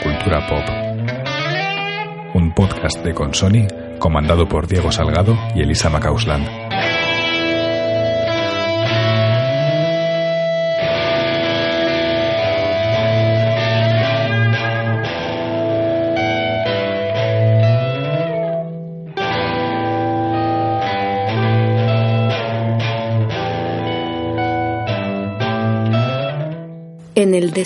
Cultura pop. Un podcast de Consoni comandado por Diego Salgado y Elisa Macausland.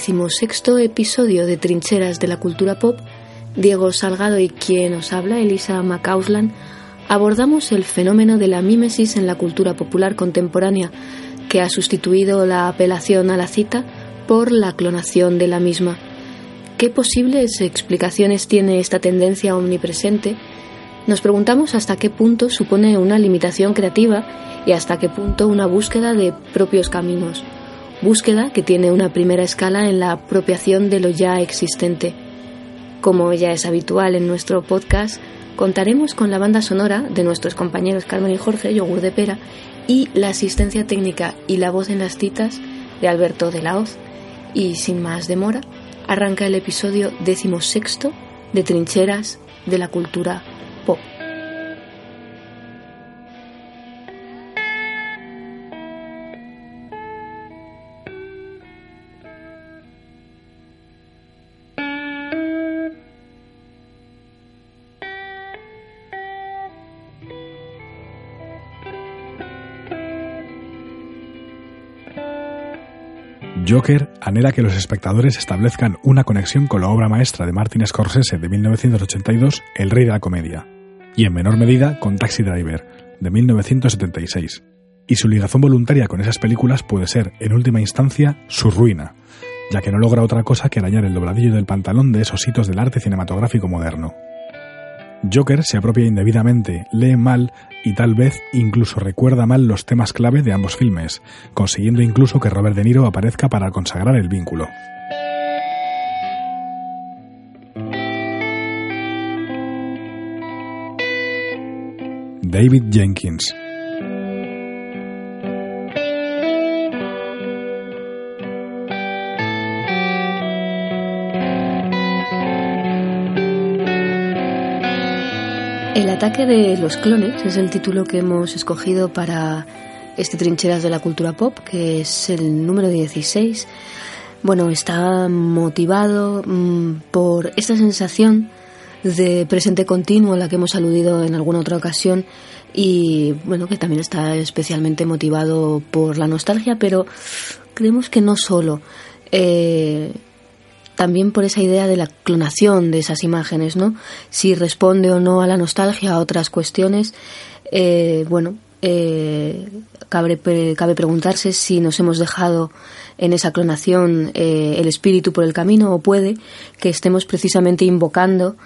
Decimosexto episodio de Trincheras de la Cultura Pop, Diego Salgado y quien os habla, Elisa Macauslan, abordamos el fenómeno de la mímesis en la cultura popular contemporánea, que ha sustituido la apelación a la cita por la clonación de la misma. ¿Qué posibles explicaciones tiene esta tendencia omnipresente? Nos preguntamos hasta qué punto supone una limitación creativa y hasta qué punto una búsqueda de propios caminos búsqueda que tiene una primera escala en la apropiación de lo ya existente. Como ya es habitual en nuestro podcast, contaremos con la banda sonora de nuestros compañeros Carmen y Jorge, Yogur de Pera, y la asistencia técnica y la voz en las citas de Alberto de la Hoz. Y sin más demora, arranca el episodio decimosexto de Trincheras de la Cultura Pop. Joker anhela que los espectadores establezcan una conexión con la obra maestra de Martin Scorsese de 1982, El Rey de la Comedia, y en menor medida con Taxi Driver, de 1976. Y su ligación voluntaria con esas películas puede ser, en última instancia, su ruina, ya que no logra otra cosa que arañar el dobladillo del pantalón de esos hitos del arte cinematográfico moderno. Joker se apropia indebidamente, lee mal y tal vez incluso recuerda mal los temas clave de ambos filmes, consiguiendo incluso que Robert De Niro aparezca para consagrar el vínculo. David Jenkins ataque de los clones es el título que hemos escogido para este Trincheras de la Cultura Pop, que es el número 16. Bueno, está motivado mm, por esta sensación de presente continuo a la que hemos aludido en alguna otra ocasión y bueno, que también está especialmente motivado por la nostalgia, pero creemos que no solo. Eh, también por esa idea de la clonación de esas imágenes, ¿no? Si responde o no a la nostalgia, a otras cuestiones, eh, bueno, eh, cabe, cabe, preguntarse si nos hemos dejado en esa clonación eh, el espíritu por el camino o puede que estemos precisamente invocando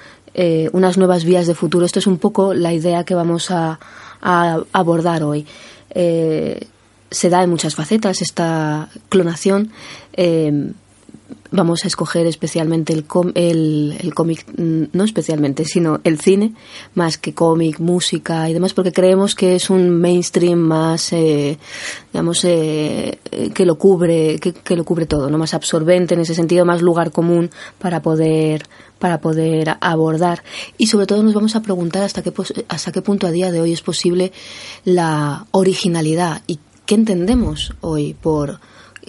unas nuevas vías de futuro. Esto es un poco la idea que vamos a, a abordar hoy. se da en muchas facetas esta clonación vamos a escoger especialmente el, el, cómic, mm, no especialmente, sino el cine, más que cómic, música y demás, porque creemos que es un mainstream más, eh, digamos, eh, que lo cubre, que, lo cubre todo, no más absorbente en ese sentido, más lugar común para poder para poder abordar. Y sobre todo nos vamos a preguntar hasta qué hasta qué punto a día de hoy es posible la originalidad y qué entendemos hoy por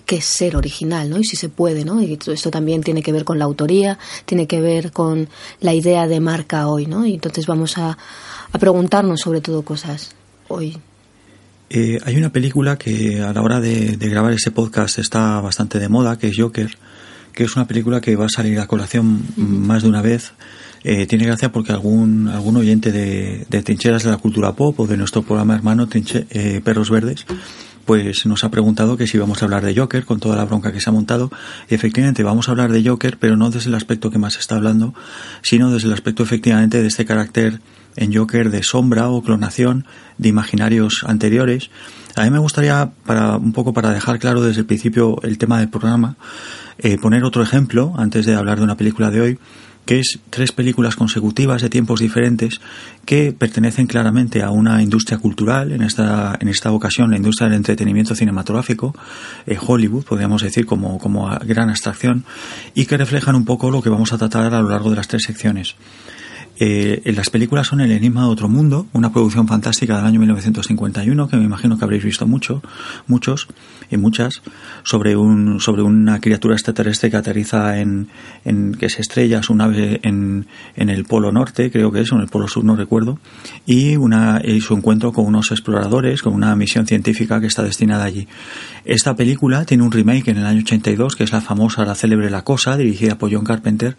que ser original, ¿no? Y si se puede, ¿no? Y esto también tiene que ver con la autoría, tiene que ver con la idea de marca hoy, ¿no? Y entonces vamos a, a preguntarnos sobre todo cosas hoy Eh, hay una película que a la hora de, grabar ese podcast está bastante de moda, que es Joker, que es una película que va a salir a colación más de una vez. Eh, tiene gracia porque algún, algún oyente de, Trincheras de la Cultura Pop o de nuestro programa hermano eh, Perros Verdes pues nos ha preguntado que si vamos a hablar de Joker con toda la bronca que se ha montado. Y efectivamente vamos a hablar de Joker, pero no desde el aspecto que más se está hablando, sino desde el aspecto efectivamente de este carácter en Joker de sombra o clonación de imaginarios anteriores. A mí me gustaría, para un poco para dejar claro desde el principio el tema del programa, eh, poner otro ejemplo antes de hablar de una película de hoy que es tres películas consecutivas de tiempos diferentes que pertenecen claramente a una industria cultural, en esta, en esta ocasión la industria del entretenimiento cinematográfico, eh, Hollywood, podríamos decir, como, como gran abstracción, y que reflejan un poco lo que vamos a tratar a lo largo de las tres secciones. Eh, las películas son El Enigma de Otro Mundo, una producción fantástica del año 1951 que me imagino que habréis visto mucho, muchos y muchas, sobre, un, sobre una criatura extraterrestre que aterriza en, en que se estrella su nave en, en, el Polo Norte, creo que es, o en el Polo Sur, no recuerdo, y, una, y su encuentro con unos exploradores, con una misión científica que está destinada allí. Esta película tiene un remake en el año 82, que es la famosa, la célebre La Cosa, dirigida por John Carpenter,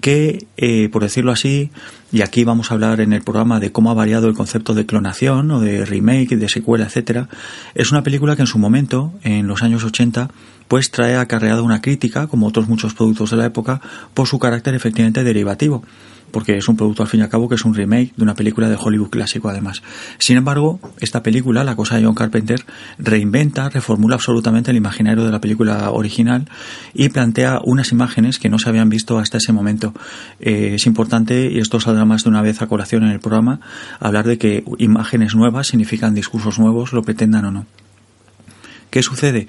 que, eh, por decirlo así, y aquí vamos a hablar en el programa de cómo ha variado el concepto de clonación o de remake, de secuela, etcétera, es una película que en su momento, en los años 80, pues trae acarreada una crítica, como otros muchos productos de la época, por su carácter efectivamente derivativo porque es un producto al fin y al cabo que es un remake de una película de Hollywood clásico además. Sin embargo, esta película, La cosa de John Carpenter, reinventa, reformula absolutamente el imaginario de la película original y plantea unas imágenes que no se habían visto hasta ese momento. Eh, es importante, y esto saldrá más de una vez a colación en el programa, hablar de que imágenes nuevas significan discursos nuevos, lo pretendan o no. ¿Qué sucede?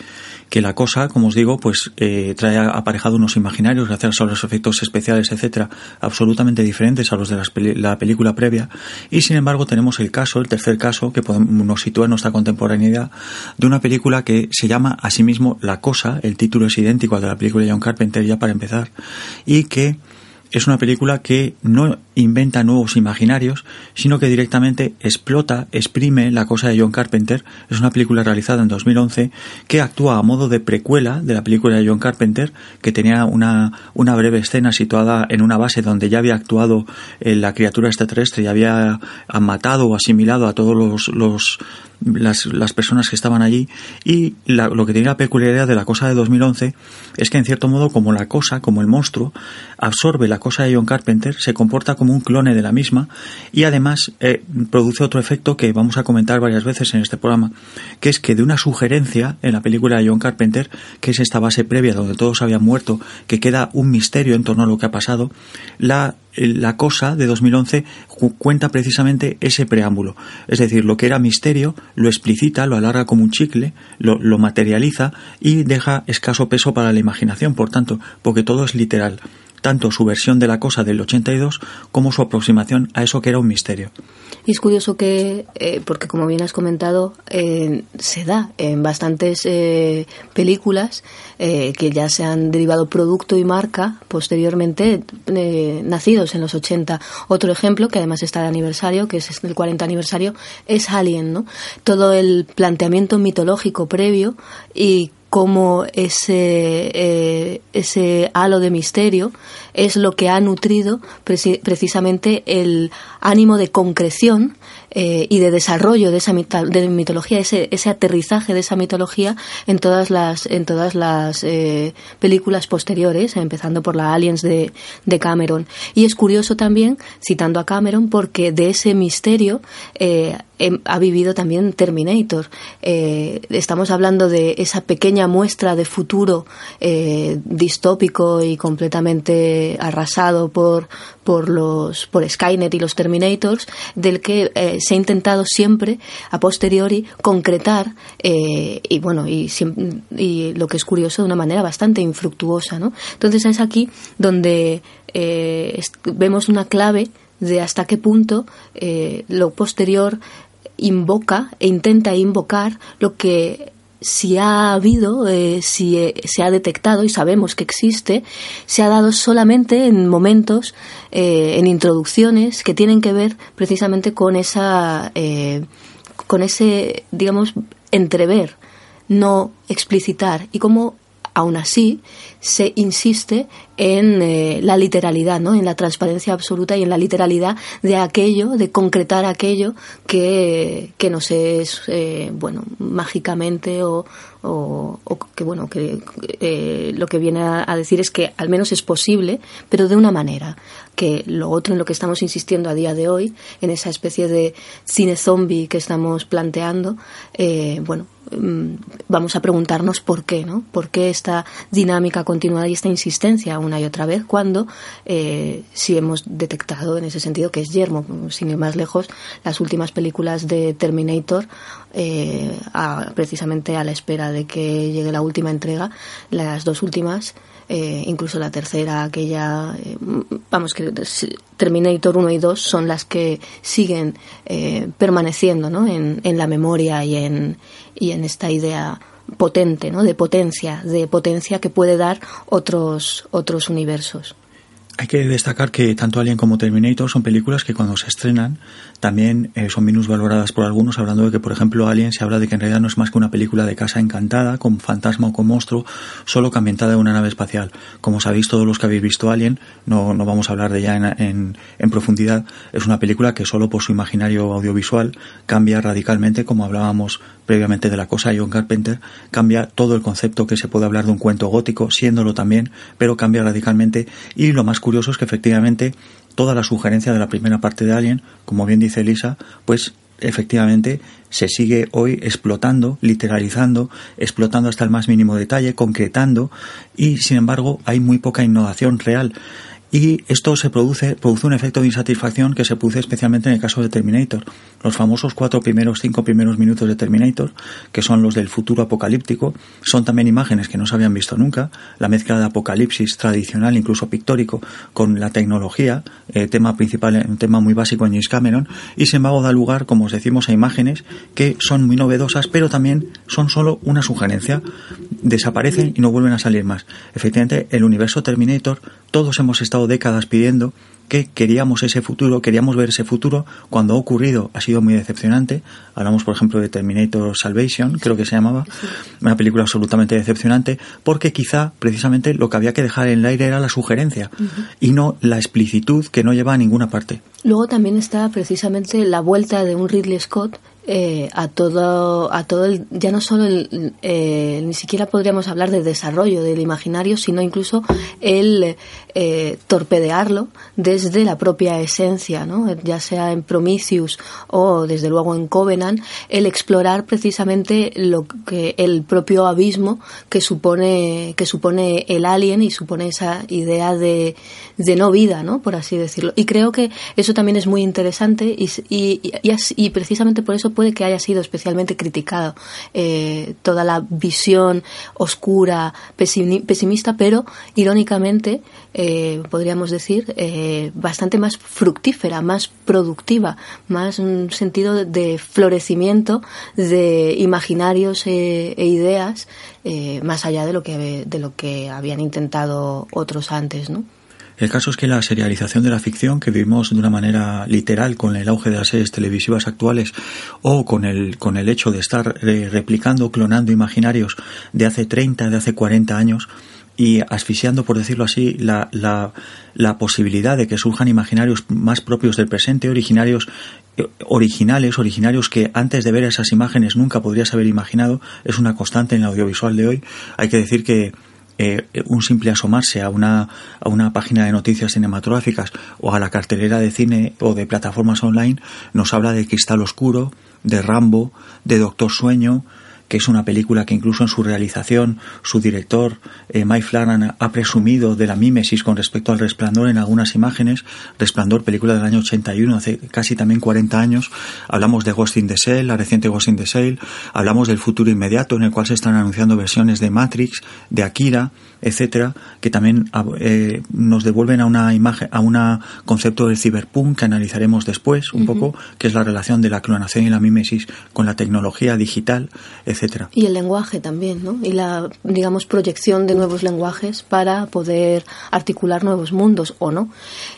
que la cosa, como os digo, pues eh, trae aparejado unos imaginarios gracias a los efectos especiales, etcétera, absolutamente diferentes a los de la película previa. Y sin embargo tenemos el caso, el tercer caso, que podemos, nos sitúa en nuestra contemporaneidad, de una película que se llama asimismo La Cosa, el título es idéntico al de la película de John Carpenter ya para empezar, y que es una película que no inventa nuevos imaginarios, sino que directamente explota, exprime la cosa de John Carpenter. Es una película realizada en 2011 que actúa a modo de precuela de la película de John Carpenter, que tenía una, una breve escena situada en una base donde ya había actuado eh, la criatura extraterrestre y había matado o asimilado a todos los, los las, las, personas que estaban allí y lo que tiene la peculiaridad de la cosa de 2011 es que en cierto modo como la cosa, como el monstruo, absorbe la cosa de John Carpenter, se comporta como un clone de la misma y además eh, produce otro efecto que vamos a comentar varias veces en este programa, que es que de una sugerencia en la película de John Carpenter, que es esta base previa donde todos habían muerto, que queda un misterio en torno a lo que ha pasado, la la cosa de 2011 cuenta precisamente ese preámbulo. Es decir, lo que era misterio lo explicita, lo alarga como un chicle, lo, lo, materializa y deja escaso peso para la imaginación, por tanto, porque todo es literal tanto su versión de la cosa del 82 como su aproximación a eso que era un misterio. Y es curioso que, eh, porque como bien has comentado, eh, se da en bastantes eh, películas que ya se han derivado producto y marca posteriormente nacidos en los 80. Otro ejemplo, que además está de aniversario, que es el 40 aniversario, es Alien, ¿no? Todo el planteamiento mitológico previo y cómo ese, eh, ese halo de misterio es lo que ha nutrido precisamente el ánimo de concreción eh, y de desarrollo de esa de mitología, ese, ese aterrizaje de esa mitología en todas las, en todas las eh, películas posteriores, empezando por la Aliens de, de, Cameron. Y es curioso también, citando a Cameron, porque de ese misterio eh, em, ha vivido también Terminator. estamos hablando de esa pequeña muestra de futuro distópico y completamente arrasado por, por los por Skynet y los Terminators, del que eh, se ha intentado siempre a posteriori concretar eh, y bueno y, y, lo que es curioso de una manera bastante infructuosa, ¿no? Entonces es aquí donde eh, vemos una clave de hasta qué punto lo posterior invoca e intenta invocar lo que si ha habido, eh, si eh, se ha detectado y sabemos que existe, se ha dado solamente en momentos, eh, en introducciones que tienen que ver precisamente con esa con ese, digamos, entrever, no explicitar, y cómo aún así se insiste en eh, la literalidad, ¿no? en la transparencia absoluta y en la literalidad de aquello, de concretar aquello que, que nos es, eh, bueno, mágicamente o, o, que, bueno, que eh, lo que viene a, decir es que al menos es posible, pero de una manera. Que lo otro en lo que estamos insistiendo a día de hoy, en esa especie de cine zombie que estamos planteando, bueno, vamos a preguntarnos por qué, ¿no? ¿Por qué esta dinámica continuada y esta insistencia una y otra vez cuando eh, si hemos detectado en ese sentido que es yermo, sin ir más lejos, las últimas películas de Terminator, eh, precisamente a la espera de que llegue la última entrega, las dos últimas, eh, incluso la tercera, aquella, eh, vamos, que Terminator 1 y 2 son las que siguen permaneciendo ¿no? en, en la memoria y en, y en esta idea potente, ¿no? de potencia, de potencia que puede dar otros, otros universos. Hay que destacar que tanto Alien como Terminator son películas que cuando se estrenan también eh, son valoradas por algunos, hablando de que, por ejemplo, Alien se habla de que en realidad no es más que una película de casa encantada, con fantasma o con monstruo, solo que ambientada en una nave espacial. Como sabéis todos los que habéis visto Alien, no, no vamos a hablar de ella en, en, profundidad, es una película que solo por su imaginario audiovisual cambia radicalmente, como hablábamos previamente de la cosa John Carpenter, cambia todo el concepto que se puede hablar de un cuento gótico, siéndolo también, pero cambia radicalmente y lo más curioso es que efectivamente toda la sugerencia de la primera parte de Alien, como bien dice Elisa, pues efectivamente se sigue hoy explotando, literalizando, explotando hasta el más mínimo detalle, concretando y sin embargo hay muy poca innovación real y esto se produce, produce un efecto de insatisfacción que se produce especialmente en el caso de Terminator. Los famosos cuatro primeros, cinco primeros minutos de Terminator, que son los del futuro apocalíptico, son también imágenes que no se habían visto nunca. La mezcla de apocalipsis tradicional, incluso pictórico, con la tecnología, eh, tema principal, un tema muy básico en James Cameron, y sin embargo da lugar, como os decimos, a imágenes que son muy novedosas, pero también son solo una sugerencia. Desaparecen y no vuelven a salir más. Efectivamente, el universo Terminator, todos hemos estado décadas pidiendo que queríamos ese futuro, queríamos ver ese futuro. Cuando ha ocurrido ha sido muy decepcionante. Hablamos, por ejemplo, de Terminator Salvation, creo que se llamaba. Una película absolutamente decepcionante, porque quizá precisamente lo que había que dejar en el aire era la sugerencia y no la explicitud que no lleva a ninguna parte. Luego también está precisamente la vuelta de un Ridley Scott eh, a todo a todo el, ya no solo el, eh, ni siquiera podríamos hablar de desarrollo del imaginario sino incluso el eh, torpedearlo desde la propia esencia ¿no? ya sea en Prometheus o desde luego en Covenant el explorar precisamente lo que el propio abismo que supone que supone el alien y supone esa idea de, de no vida no por así decirlo y creo que eso también es muy interesante y, y, y, y precisamente por eso puede que haya sido especialmente criticado eh, toda la visión oscura, pesimista, pero irónicamente eh, podríamos decir eh, bastante más fructífera, más productiva, más un sentido de florecimiento de imaginarios e ideas más allá de lo que de lo que habían intentado otros antes. El caso es que la serialización de la ficción, que vivimos de una manera literal con el auge de las series televisivas actuales o con el, con el hecho de estar eh, replicando, clonando imaginarios de hace 30, de hace 40 años, y asfixiando, por decirlo así, la, la, la, posibilidad de que surjan imaginarios más propios del presente, originarios eh, originales, originarios que antes de ver esas imágenes nunca podrías haber imaginado, es una constante en el audiovisual de hoy. Hay que decir que eh, un simple asomarse a una, a una página de noticias cinematográficas o a la cartelera de cine o de plataformas online nos habla de Cristal Oscuro, de Rambo, de Doctor Sueño, que es una película que incluso en su realización su director eh, Mike Flanagan ha presumido de la mímesis con respecto al Resplandor en algunas imágenes. Resplandor, película del año 81, hace casi también 40 años. Hablamos de Ghost in the Shell, la reciente Ghost in the Shell. Hablamos del futuro inmediato en el cual se están anunciando versiones de Matrix, de Akira, etcétera, que también eh, nos devuelven a una imagen, a un concepto del cyberpunk que analizaremos después un poco, que es la relación de la clonación y la mímesis con la tecnología digital, etcétera. Y el lenguaje también, ¿no? Y la, digamos, proyección de nuevos lenguajes para poder articular nuevos mundos, ¿o no?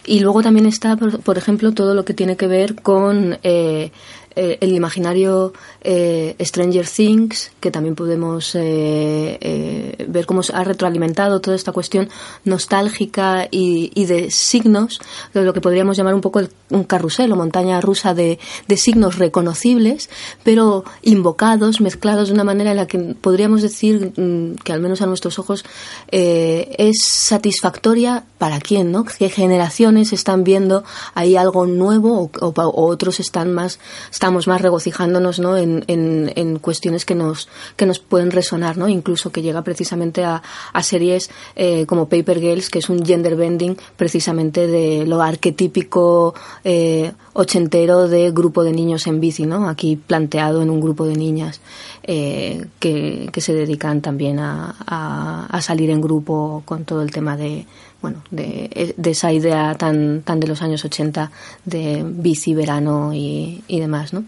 Y luego también está, por, ejemplo, todo lo que tiene que ver con eh, eh, el imaginario eh, Stranger Things, que también podemos eh, ver cómo se ha retroalimentado toda esta cuestión nostálgica y, de signos, de lo que podríamos llamar un poco un carrusel o montaña rusa de, de, signos reconocibles, pero invocados, mezclados de una manera en la que podríamos decir mm, que al menos a nuestros ojos es satisfactoria para quién, ¿no? ¿Qué generaciones están viendo ahí algo nuevo o otros están más estamos más regocijándonos ¿no? en, en, cuestiones que nos, que nos pueden resonar, ¿no? incluso que llega precisamente a, a series eh, como Paper Girls, que es un gender bending precisamente de lo arquetípico eh, ochentero de grupo de niños en bici, ¿no? aquí planteado en un grupo de niñas eh, que, que, se dedican también a, a salir en grupo con todo el tema de, bueno, de, esa idea tan, tan de los años 80 de bici, verano y, demás, ¿no?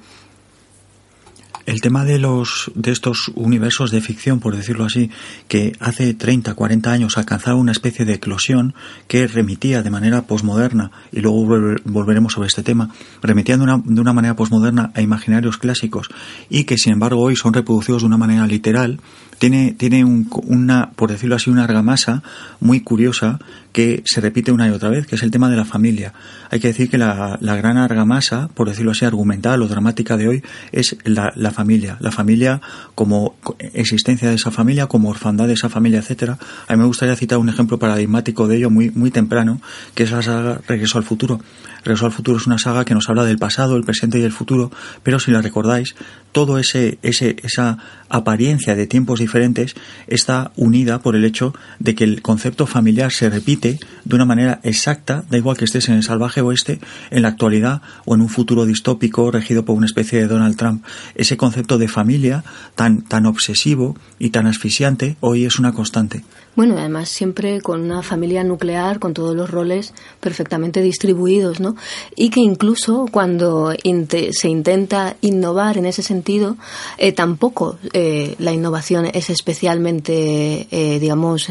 El tema de los de estos universos de ficción, por decirlo así, que hace 30, 40 años alcanzaron una especie de eclosión que remitía de manera posmoderna, y luego volveremos sobre este tema, remitía una, de una manera posmoderna a imaginarios clásicos y que sin embargo hoy son reproducidos de una manera literal, tiene, tiene un, una, por decirlo así, una argamasa muy curiosa que se repite una y otra vez, que es el tema de la familia. Hay que decir que la, la gran argamasa, por decirlo así, argumental o dramática de hoy, es la, la familia. La familia como existencia de esa familia, como orfandad de esa familia, etcétera. A mí me gustaría citar un ejemplo paradigmático de ello muy, muy temprano, que es la saga Regreso al futuro. Regreso al futuro es una saga que nos habla del pasado, el presente y el futuro, pero si la recordáis, todo ese, ese, esa apariencia de tiempos diferentes está unida por el hecho de que el concepto familiar se repite de una manera exacta, da igual que estés en el salvaje oeste, en la actualidad o en un futuro distópico regido por una especie de Donald Trump. Ese concepto de familia tan, tan obsesivo y tan asfixiante hoy es una constante. Bueno, además siempre con una familia nuclear, con todos los roles perfectamente distribuidos, ¿no? Y que incluso cuando se intenta innovar en ese sentido, eh, tampoco eh, la innovación es especialmente, eh, digamos,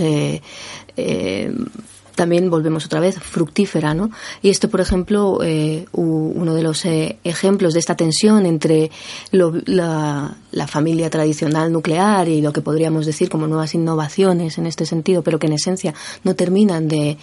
también volvemos otra vez fructífera, ¿no? Y esto, por ejemplo, eh, uno de los eh, ejemplos de esta tensión entre la, la, familia tradicional nuclear y lo que podríamos decir como nuevas innovaciones en este sentido, pero que en esencia no terminan de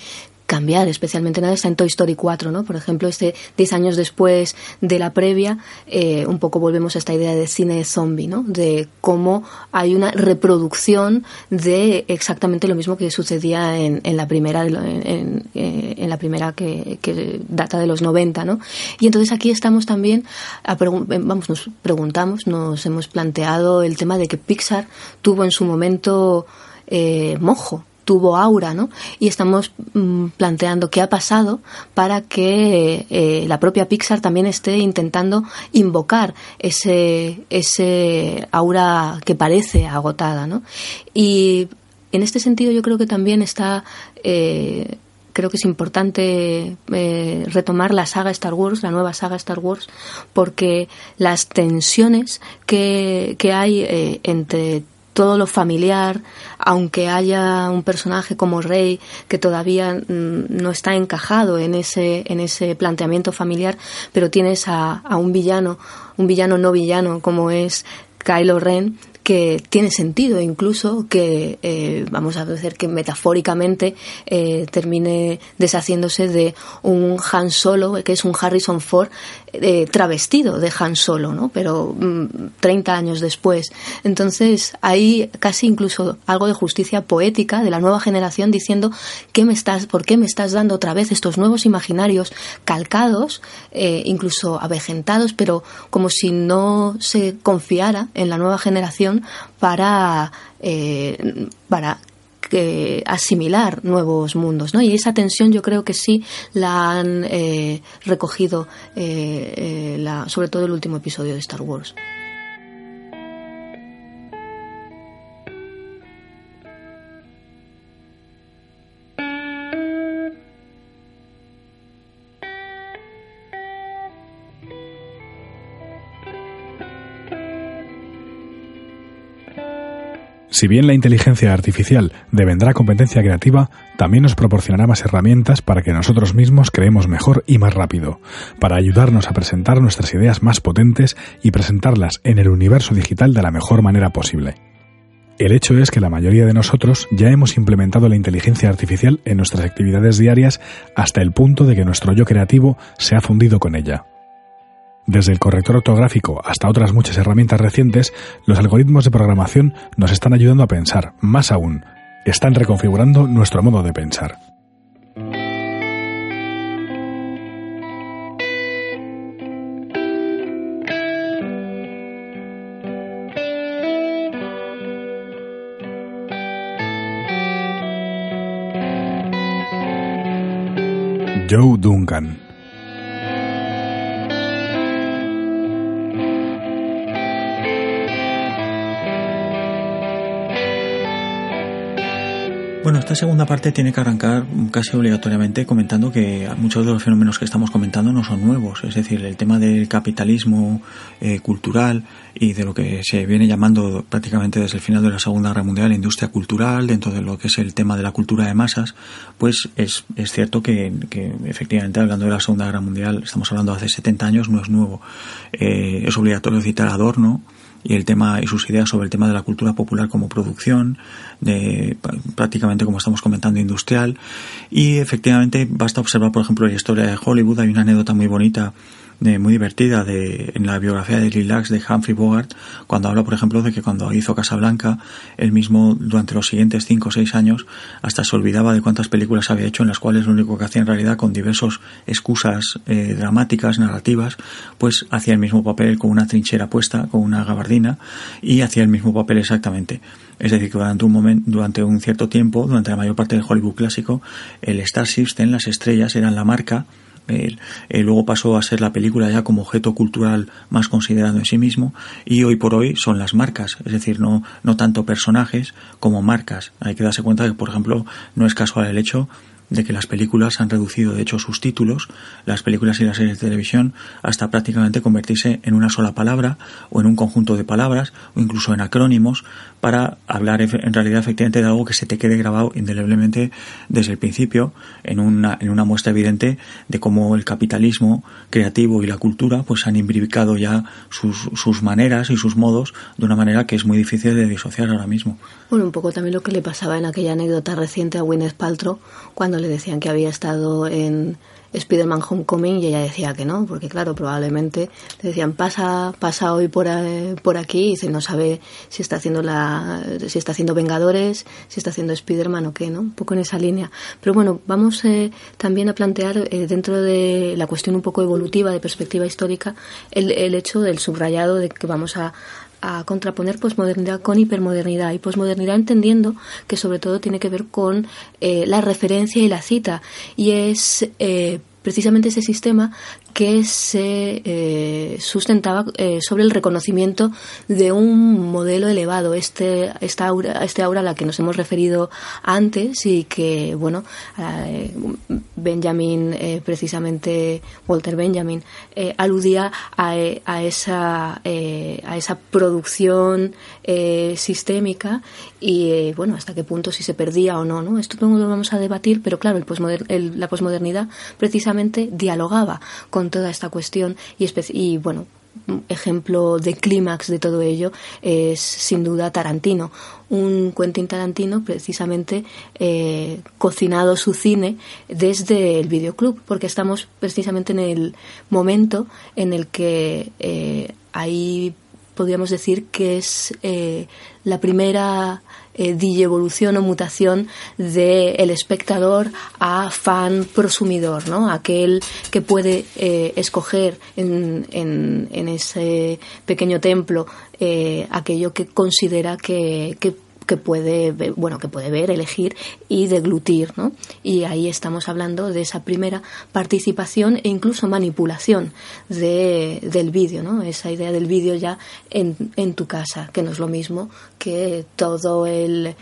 cambiar especialmente nada está en Toy Story 4, ¿no? Por ejemplo, este 10 años después de la previa, eh, un poco volvemos a esta idea de cine zombie, ¿no? De cómo hay una reproducción de exactamente lo mismo que sucedía en, en la primera, en, eh, en, la primera que, que, data de los 90, ¿no? Y entonces aquí estamos también, a vamos, nos preguntamos, nos hemos planteado el tema de que Pixar tuvo en su momento eh, mojo tuvo aura, ¿no? Y estamos mm, planteando qué ha pasado para que eh, la propia Pixar también esté intentando invocar ese, ese aura que parece agotada, ¿no? Y en este sentido yo creo que también está... Eh, creo que es importante eh, retomar la saga Star Wars, la nueva saga Star Wars, porque las tensiones que, que hay entre todo lo familiar, aunque haya un personaje como Rey que todavía mm, no está encajado en ese, en ese planteamiento familiar, pero tienes a, a un villano, un villano no villano como es Kylo Ren, que tiene sentido incluso que, eh, vamos a decir que metafóricamente eh, termine deshaciéndose de un Han Solo, que es un Harrison Ford eh, travestido de Han Solo, ¿no? Pero 30 mm, años después. Entonces, hay casi incluso algo de justicia poética de la nueva generación diciendo ¿qué me estás, ¿por qué me estás dando otra vez estos nuevos imaginarios calcados, incluso avejentados, pero como si no se confiara en la nueva generación para, eh, para asimilar nuevos mundos, ¿no? Y esa tensión yo creo que sí la han eh, recogido, eh, la, sobre todo el último episodio de Star Wars. Si bien la inteligencia artificial devendrá competencia creativa, también nos proporcionará más herramientas para que nosotros mismos creemos mejor y más rápido, para ayudarnos a presentar nuestras ideas más potentes y presentarlas en el universo digital de la mejor manera posible. El hecho es que la mayoría de nosotros ya hemos implementado la inteligencia artificial en nuestras actividades diarias hasta el punto de que nuestro yo creativo se ha fundido con ella. Desde el corrector ortográfico hasta otras muchas herramientas recientes, los algoritmos de programación nos están ayudando a pensar, más aún, están reconfigurando nuestro modo de pensar. Joe Duncan Bueno, esta segunda parte tiene que arrancar casi obligatoriamente comentando que muchos de los fenómenos que estamos comentando no son nuevos, es decir, el tema del capitalismo eh, cultural y de lo que se viene llamando prácticamente desde el final de la Segunda Guerra Mundial industria cultural, dentro de lo que es el tema de la cultura de masas, pues es, es cierto que, efectivamente hablando de la Segunda Guerra Mundial, estamos hablando de hace 70 años, no es nuevo. Eh, es obligatorio citar Adorno, y el tema y sus ideas sobre el tema de la cultura popular como producción, de prácticamente como estamos comentando industrial. Y efectivamente basta observar por ejemplo la historia de Hollywood. Hay una anécdota muy bonita muy divertida de, en la biografía de Lilacs de Humphrey Bogart, cuando habla, por ejemplo, de que cuando hizo Casablanca, él mismo durante los siguientes cinco o seis años hasta se olvidaba de cuántas películas había hecho en las cuales lo único que hacía en realidad con diversas excusas eh, dramáticas, narrativas, pues hacía el mismo papel con una trinchera puesta, con una gabardina y hacía el mismo papel exactamente. Es decir, que durante un momento, durante un cierto tiempo, durante la mayor parte del Hollywood clásico, el Star System, las estrellas eran la marca eh, luego pasó a ser la película ya como objeto cultural más considerado en sí mismo y hoy por hoy son las marcas, es decir, no, no tanto personajes como marcas. Hay que darse cuenta que, por ejemplo, no es casual el hecho de que las películas han reducido de hecho sus títulos, las películas y las series de televisión, hasta prácticamente convertirse en una sola palabra o en un conjunto de palabras o incluso en acrónimos para hablar en realidad efectivamente de algo que se te quede grabado indeleblemente desde el principio en una, en una muestra evidente de cómo el capitalismo creativo y la cultura pues han imbricado ya sus, sus maneras y sus modos de una manera que es muy difícil de disociar ahora mismo. Bueno, un poco también lo que le pasaba en aquella anécdota reciente a Gwyneth Paltrow cuando le decían que había estado en Spider-Man Homecoming y ella decía que no, porque claro, probablemente le decían pasa, pasa hoy por, eh, por aquí y no sabe si está haciendo la, si está haciendo Vengadores, si está haciendo Spider-Man o qué, ¿no? Un poco en esa línea. Pero bueno, vamos eh, también a plantear eh, dentro de la cuestión un poco evolutiva de perspectiva histórica el, el hecho del subrayado de que vamos a, a contraponer posmodernidad con hipermodernidad. Y posmodernidad entendiendo que sobre todo tiene que ver con eh, la referencia y la cita. Y es eh, precisamente ese sistema que se eh, sustentaba eh, sobre el reconocimiento de un modelo elevado, este, esta aura, este aura a la que nos hemos referido antes y que, bueno, eh, Benjamin, precisamente Walter Benjamin, aludía a, a, esa, a esa producción sistémica y, bueno, hasta qué punto si se perdía o no, ¿no? Esto lo vamos a debatir, pero claro, el la posmodernidad precisamente dialogaba con toda esta cuestión y, y bueno, ejemplo de clímax de todo ello es sin duda Tarantino. Un Quentin Tarantino precisamente eh, cocinado su cine desde el videoclub, porque estamos precisamente en el momento en el que eh, ahí podríamos decir que es eh, la primera eh, o mutación del el espectador a fan prosumidor, ¿no? Aquel que puede eh, escoger en, en, en, ese pequeño templo eh, aquello que considera que que puede, bueno, que puede ver, elegir y deglutir, ¿no? Y ahí estamos hablando de esa primera participación e incluso manipulación de, del vídeo, ¿no? Esa idea del vídeo ya en, en tu casa, que no es lo mismo que todo el,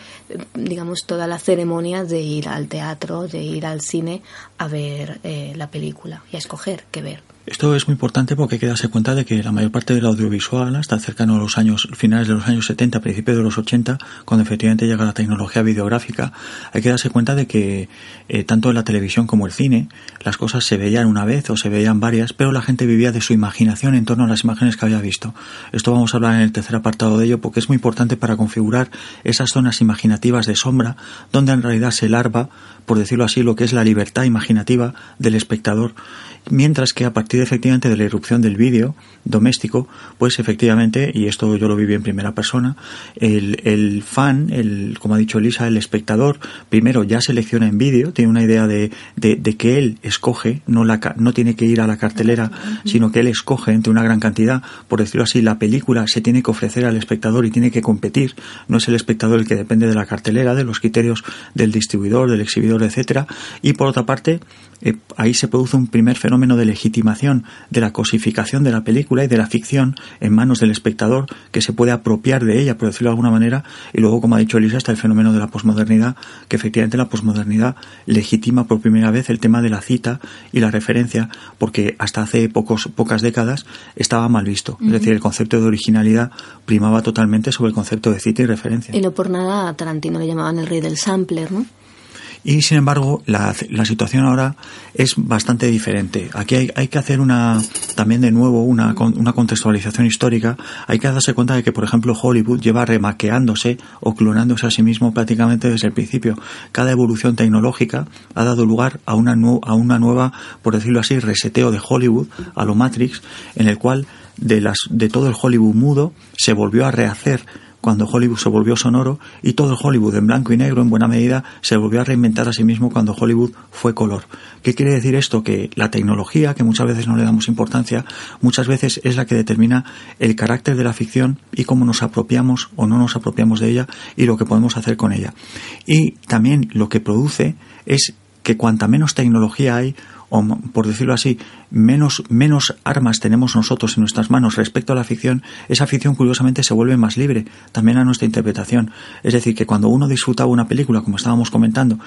digamos, toda la ceremonia de ir al teatro, de ir al cine a ver eh, la película y a escoger qué ver. Esto es muy importante porque hay que darse cuenta de que la mayor parte del audiovisual, hasta cercano a los años, finales de los años 70, principios de los 80, cuando efectivamente llega la tecnología videográfica, hay que darse cuenta de que eh, tanto en la televisión como el cine, las cosas se veían una vez o se veían varias, pero la gente vivía de su imaginación en torno a las imágenes que había visto. Esto vamos a hablar en el tercer apartado de ello porque es muy importante para configurar esas zonas imaginativas de sombra donde en realidad se larva, por decirlo así, lo que es la libertad imaginativa del espectador mientras que a partir efectivamente de la irrupción del vídeo doméstico, pues efectivamente, y esto yo lo viví en primera persona, el, el fan, el, como ha dicho Elisa, el espectador, primero ya selecciona en vídeo, tiene una idea de, de, de, que él escoge, no, la, no tiene que ir a la cartelera, sino que él escoge entre una gran cantidad, por decirlo así, la película se tiene que ofrecer al espectador y tiene que competir, no es el espectador el que depende de la cartelera, de los criterios del distribuidor, del exhibidor, etcétera, y por otra parte, eh, ahí se produce un primer fenómeno de legitimación de la cosificación de la película y de la ficción en manos del espectador que se puede apropiar de ella, por decirlo de alguna manera, y luego, como ha dicho Elisa, está el fenómeno de la posmodernidad, que efectivamente la posmodernidad legitima por primera vez el tema de la cita y la referencia, porque hasta hace pocos, pocas décadas estaba mal visto. Es decir, el concepto de originalidad primaba totalmente sobre el concepto de cita y referencia. Y no por nada a Tarantino le llamaban el rey del sampler, ¿no? Y sin embargo, la, la, situación ahora es bastante diferente. Aquí hay, hay, que hacer una, también de nuevo, una, una contextualización histórica. Hay que darse cuenta de que, por ejemplo, Hollywood lleva remaqueándose o clonándose a sí mismo prácticamente desde el principio. Cada evolución tecnológica ha dado lugar a una, a una nueva, por decirlo así, reseteo de Hollywood, a lo Matrix, en el cual de, las, de todo el Hollywood mudo se volvió a rehacer cuando Hollywood se volvió sonoro y todo Hollywood en blanco y negro en buena medida se volvió a reinventar a sí mismo cuando Hollywood fue color. ¿Qué quiere decir esto? Que la tecnología, que muchas veces no le damos importancia, muchas veces es la que determina el carácter de la ficción y cómo nos apropiamos o no nos apropiamos de ella y lo que podemos hacer con ella. Y también lo que produce es que cuanta menos tecnología hay, o por decirlo así, menos, menos armas tenemos nosotros en nuestras manos respecto a la ficción, esa ficción curiosamente se vuelve más libre también a nuestra interpretación. Es decir, que cuando uno disfrutaba una película, como estábamos comentando,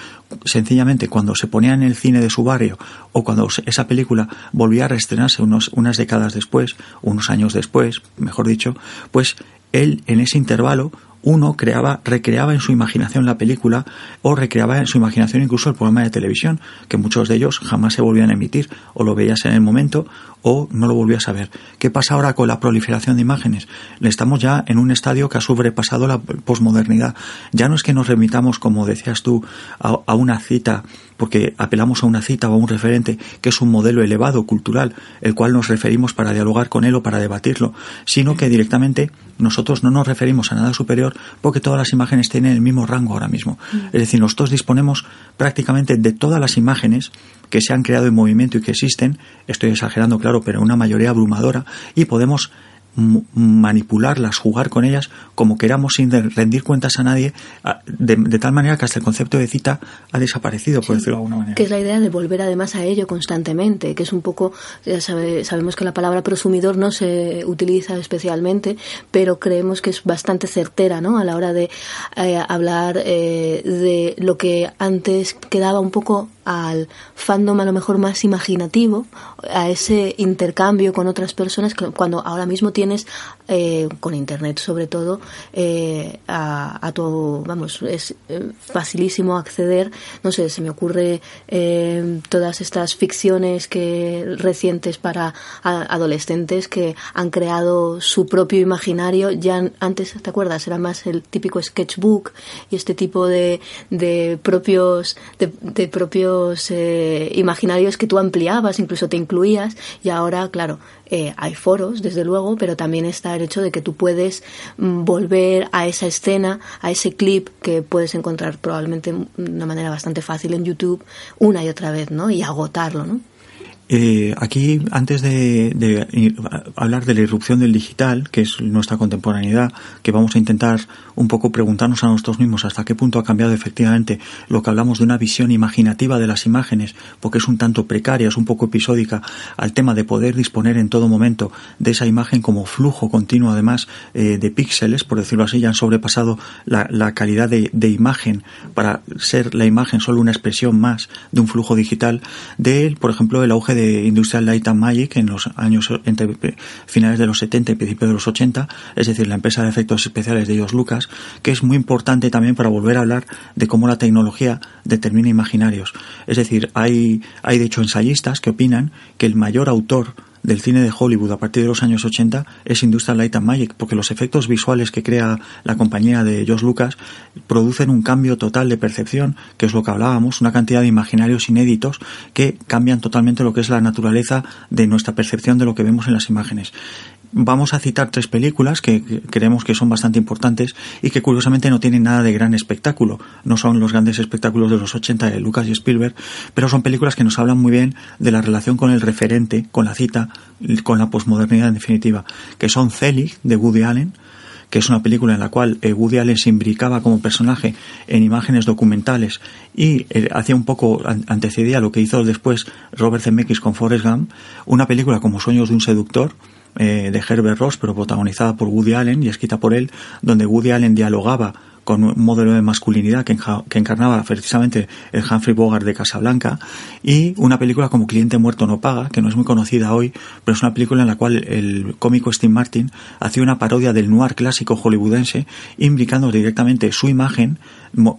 sencillamente cuando se ponía en el cine de su barrio o cuando esa película volvía a reestrenarse unos, unas décadas después, unos años después, mejor dicho, pues él en ese intervalo uno creaba, recreaba en su imaginación la película o recreaba en su imaginación incluso el programa de televisión, que muchos de ellos jamás se volvían a emitir, o lo veías en el momento o no lo volvías a ver. ¿Qué pasa ahora con la proliferación de imágenes? Estamos ya en un estadio que ha sobrepasado la posmodernidad. Ya no es que nos remitamos, como decías tú, a, a una cita porque apelamos a una cita o a un referente que es un modelo elevado cultural, el cual nos referimos para dialogar con él o para debatirlo, sino que directamente nosotros no nos referimos a nada superior porque todas las imágenes tienen el mismo rango ahora mismo. Es decir, nosotros disponemos prácticamente de todas las imágenes que se han creado en movimiento y que existen, estoy exagerando claro, pero una mayoría abrumadora, y podemos manipularlas, jugar con ellas como queramos sin rendir cuentas a nadie, de, de, tal manera que hasta el concepto de cita ha desaparecido, por decirlo de alguna manera. Que es la idea de volver además a ello constantemente, que es un poco, ya sabe, sabemos que la palabra prosumidor no se utiliza especialmente, pero creemos que es bastante certera ¿no? a la hora de eh, hablar eh, de lo que antes quedaba un poco al fandom a lo mejor más imaginativo, a ese intercambio con otras personas, cuando ahora mismo tienes, eh, con Internet sobre todo, eh, a, a, vamos, es eh, facilísimo acceder, no sé, se me ocurre todas estas ficciones que recientes para adolescentes que han creado su propio imaginario, ya antes, ¿te acuerdas? Era más el típico sketchbook y este tipo de, de propios, de, de propios eh, imaginarios que tú ampliabas, incluso te incluías, y ahora, claro, eh, hay foros, desde luego, pero también está el hecho de que tú puedes mm, volver a esa escena, a ese clip que puedes encontrar probablemente de una manera bastante fácil en YouTube una y otra vez, ¿no? Y agotarlo, ¿no? Eh, aquí, antes de, de, hablar de la irrupción del digital, que es nuestra contemporaneidad, que vamos a intentar un poco preguntarnos a nosotros mismos hasta qué punto ha cambiado efectivamente lo que hablamos de una visión imaginativa de las imágenes, porque es un tanto precaria, es un poco episódica, al tema de poder disponer en todo momento de esa imagen como flujo continuo, además eh, de píxeles, por decirlo así, ya han sobrepasado la, calidad de, de, imagen para ser la imagen solo una expresión más de un flujo digital, de, por ejemplo, el auge de Industrial Light and Magic en los años entre finales de los 70 y principios de los 80, es decir, la empresa de efectos especiales de ellos Lucas, que es muy importante también para volver a hablar de cómo la tecnología determina imaginarios. Es decir, hay, hay de hecho ensayistas que opinan que el mayor autor del cine de Hollywood a partir de los años 80 es Industrial Light and Magic, porque los efectos visuales que crea la compañía de George Lucas producen un cambio total de percepción, que es lo que hablábamos, una cantidad de imaginarios inéditos que cambian totalmente lo que es la naturaleza de nuestra percepción de lo que vemos en las imágenes vamos a citar tres películas que creemos que son bastante importantes y que curiosamente no tienen nada de gran espectáculo. No son los grandes espectáculos de los 80 de Lucas y Spielberg, pero son películas que nos hablan muy bien de la relación con el referente, con la cita, con la posmodernidad en definitiva, que son Zelig de Woody Allen, que es una película en la cual eh, Woody Allen se imbricaba como personaje en imágenes documentales y eh, hacía un poco, antecedía lo que hizo después Robert Zemeckis con Forrest Gump, una película como Sueños de un seductor, eh, de Herbert Ross, pero protagonizada por Woody Allen y escrita por él, donde Woody Allen dialogaba con un modelo de masculinidad que, encarnaba precisamente el Humphrey Bogart de Casablanca y una película como Cliente muerto no paga, que no es muy conocida hoy, pero es una película en la cual el cómico Steve Martin hacía una parodia del noir clásico hollywoodense, implicando directamente su imagen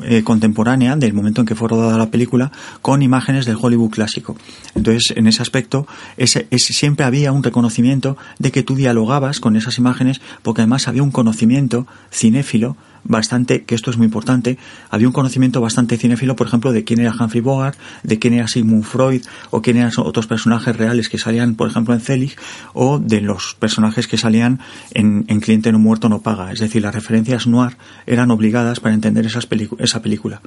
eh, contemporánea del momento en que fue rodada la película con imágenes del Hollywood clásico. Entonces, en ese aspecto, ese, siempre había un reconocimiento de que tú dialogabas con esas imágenes porque además había un conocimiento cinéfilo bastante, que esto es muy importante, había un conocimiento bastante cinéfilo, por ejemplo, de quién era Humphrey Bogart, de quién era Sigmund Freud, o quién eran otros personajes reales que salían, por ejemplo, en Zelig, o de los personajes que salían en, en Cliente no muerto no paga. Es decir, las referencias noir eran obligadas para entender esas esa película.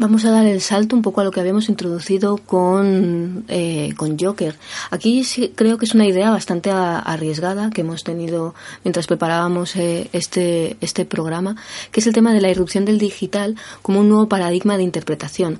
Vamos a dar el salto un poco a lo que habíamos introducido con, eh, con Joker. Aquí creo que es una idea bastante arriesgada que hemos tenido mientras preparábamos eh, este, este programa, que es el tema de la irrupción del digital como un nuevo paradigma de interpretación.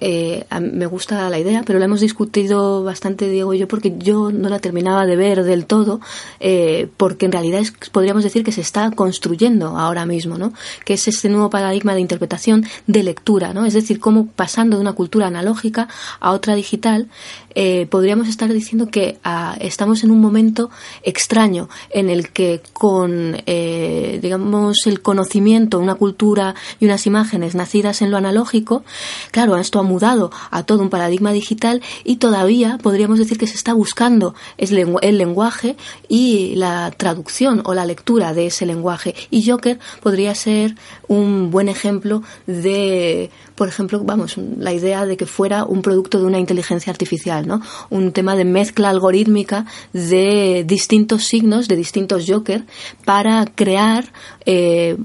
Eh, me gusta la idea, pero la hemos discutido bastante Diego y yo porque yo no la terminaba de ver del todo, eh, porque en realidad es, podríamos decir que se está construyendo ahora mismo, ¿no? Que es este nuevo paradigma de interpretación de lectura, ¿no? Es decir, cómo pasando de una cultura analógica a otra digital, eh, podríamos estar diciendo que ah, estamos en un momento extraño en el que con, digamos, el conocimiento, una cultura y unas imágenes nacidas en lo analógico, claro, esto ha mudado a todo un paradigma digital y todavía podríamos decir que se está buscando el lenguaje y la traducción o la lectura de ese lenguaje. Y Joker podría ser un buen ejemplo de, por ejemplo, vamos, la idea de que fuera un producto de una inteligencia artificial, ¿no? Un tema de mezcla algorítmica de distintos signos, de distintos Joker, para crear eh,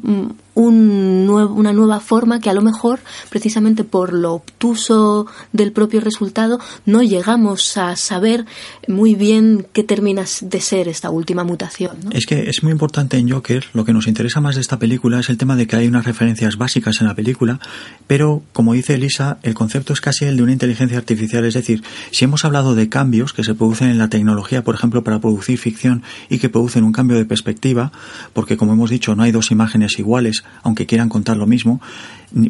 un una nueva forma que a lo mejor, precisamente por lo obtuso del propio resultado, no llegamos a saber muy bien qué termina de ser esta última mutación. Es que es muy importante en Joker, lo que nos interesa más de esta película es el tema de que hay unas referencias básicas en la película, pero como dice Elisa, el concepto es casi el de una inteligencia artificial, es decir, si hemos hablado de cambios que se producen en la tecnología, por ejemplo, para producir ficción y que producen un cambio de perspectiva, porque como hemos dicho, no hay dos imágenes iguales, aunque quieran contar lo mismo,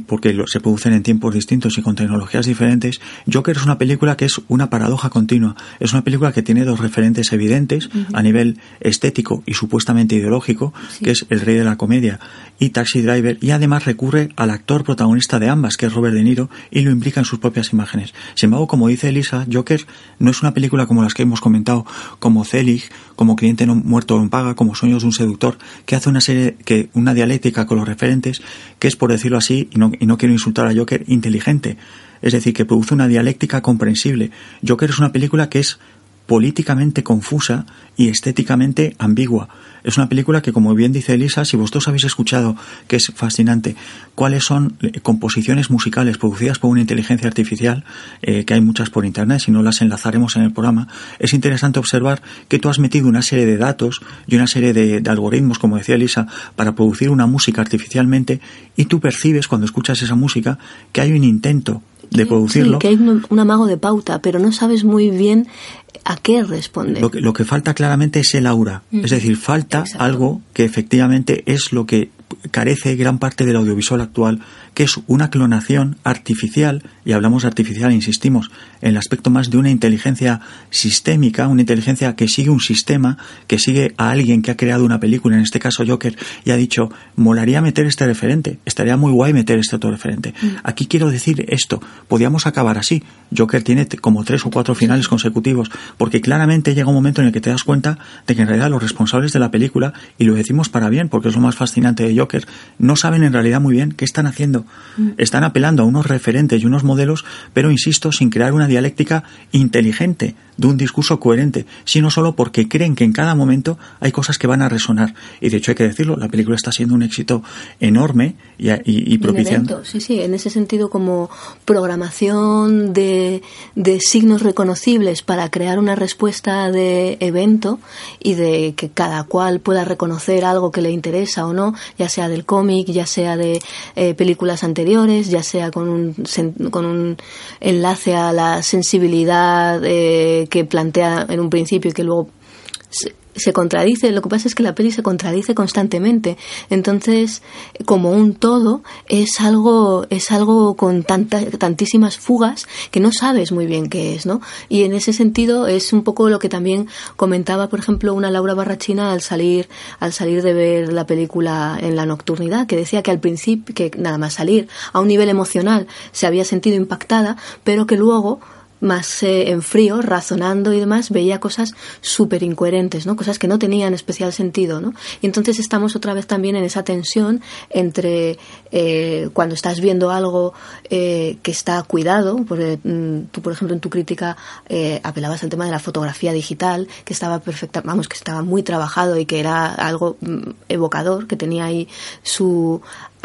porque se producen en tiempos distintos y con tecnologías diferentes, Joker es una película que es una paradoja continua. Es una película que tiene dos referentes evidentes a nivel estético y supuestamente ideológico, que es El Rey de la Comedia y Taxi Driver, y además recurre al actor protagonista de ambas, que es Robert De Niro, y lo implica en sus propias imágenes. Sin embargo, como dice Elisa, Joker no es una película como las que hemos comentado, como Zelig, como Cliente no muerto no paga, como Sueños de un seductor, que hace una serie, que una dialéctica con los referentes, que es, por decirlo así, y no, y no quiero insultar a Joker, inteligente. Es decir, que produce una dialéctica comprensible. Joker es una película que es políticamente confusa y estéticamente ambigua. Es una película que, como bien dice Elisa, si vosotros habéis escuchado, que es fascinante, cuáles son eh, composiciones musicales producidas por una inteligencia artificial, eh, que hay muchas por internet, si no las enlazaremos en el programa, es interesante observar que tú has metido una serie de datos y una serie de, algoritmos, como decía Elisa, para producir una música artificialmente y tú percibes cuando escuchas esa música que hay un intento de producirlo. que hay un, amago de pauta, pero no sabes muy bien a qué responde. Lo que, falta claramente es el aura. Es decir, falta algo que efectivamente es lo que carece gran parte del audiovisual actual, que es una clonación artificial, y hablamos de artificial, insistimos, en el aspecto más de una inteligencia sistémica, una inteligencia que sigue un sistema, que sigue a alguien que ha creado una película, en este caso Joker, y ha dicho, molaría meter este referente, estaría muy guay meter este otro referente. Mm. Aquí quiero decir esto, podíamos acabar así. Joker tiene como tres o cuatro finales consecutivos, porque claramente llega un momento en el que te das cuenta de que en realidad los responsables de la película, y lo decimos para bien, porque es lo más fascinante de Joker, no saben en realidad muy bien qué están haciendo. Están apelando a unos referentes y unos modelos, pero insisto, sin crear una dialéctica inteligente, de un discurso coherente, sino solo porque creen que en cada momento hay cosas que van a resonar. Y de hecho hay que decirlo, la película está siendo un éxito enorme y, propiciando. Sí, sí, en ese sentido como programación de, de signos reconocibles para crear una respuesta de evento y de que cada cual pueda reconocer algo que le interesa o no, ya sea del cómic, ya sea de eh, películas anteriores, ya sea con un, con un enlace a la sensibilidad eh, que plantea en un principio y que luego se contradice, lo que pasa es que la peli se contradice constantemente. Entonces, como un todo, es algo, es algo con tantísimas fugas que no sabes muy bien qué es, ¿no? Y en ese sentido es un poco lo que también comentaba, por ejemplo, una Laura Barrachina al salir, al salir de ver la película en la nocturnidad, que decía que al principio, que nada más salir a un nivel emocional se había sentido impactada, pero que luego más eh, en frío, razonando y demás, veía cosas súper incoherentes, ¿no? Cosas que no tenían especial sentido, ¿no? Y entonces estamos otra vez también en esa tensión entre eh, cuando estás viendo algo eh, que está cuidado, porque mm, tú, por ejemplo, en tu crítica apelabas al tema de la fotografía digital, que estaba perfecta, vamos, que estaba muy trabajado y que era algo mm, evocador, que tenía ahí su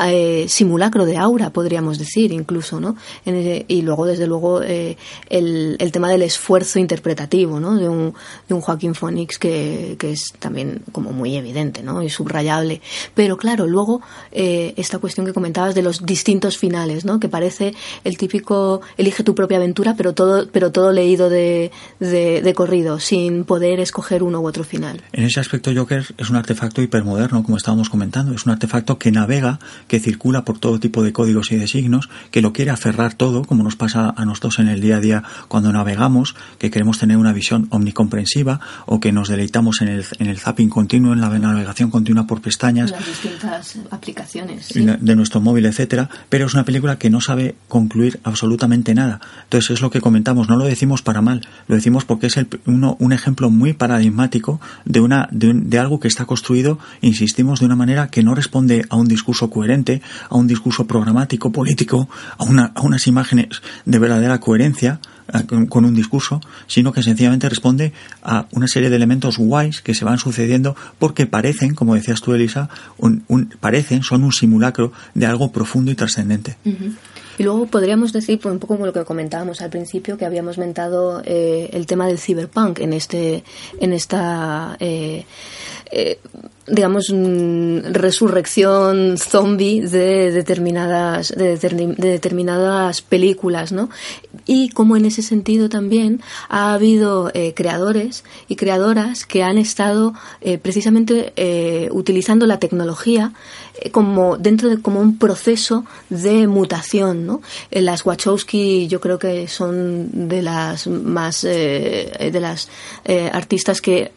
eh, simulacro de aura, podríamos decir, incluso, ¿no? y luego, desde luego, eh, el, tema del esfuerzo interpretativo, ¿no? De un, de un Joaquín Phoenix que, que, es también como muy evidente, ¿no? Y subrayable. Pero claro, luego, eh, esta cuestión que comentabas de los distintos finales, ¿no? Que parece el típico elige tu propia aventura, pero todo, pero todo leído de, de, de corrido, sin poder escoger uno u otro final. En ese aspecto, Joker es un artefacto hipermoderno, como estábamos comentando. Es un artefacto que navega que circula por todo tipo de códigos y de signos, que lo quiere aferrar todo, como nos pasa a nosotros en el día a día cuando navegamos, que queremos tener una visión omnicomprensiva o que nos deleitamos en el, en el zapping continuo, en la navegación continua por pestañas. Las distintas aplicaciones. De nuestro móvil, etcétera, pero es una película que no sabe concluir absolutamente nada. Entonces es lo que comentamos, no lo decimos para mal, lo decimos porque es el, uno, un ejemplo muy paradigmático de, una, de, de algo que está construido, insistimos, de una manera que no responde a un discurso coherente a un discurso programático, político, a, una, a unas imágenes de verdadera coherencia con, un discurso, sino que sencillamente responde a una serie de elementos guays que se van sucediendo porque parecen, como decías tú, Elisa, un, parecen, son un simulacro de algo profundo y trascendente. Y luego podríamos decir, un poco como lo que comentábamos al principio, que habíamos mentado eh, el tema del cyberpunk en este, en esta eh, eh, digamos, resurrección zombie de determinadas, de, determinadas películas, ¿no? Y como en ese sentido también ha habido eh, creadores y creadoras que han estado eh, precisamente eh, utilizando la tecnología como dentro de como un proceso de mutación, ¿no? Las Wachowski yo creo que son de las más de las artistas que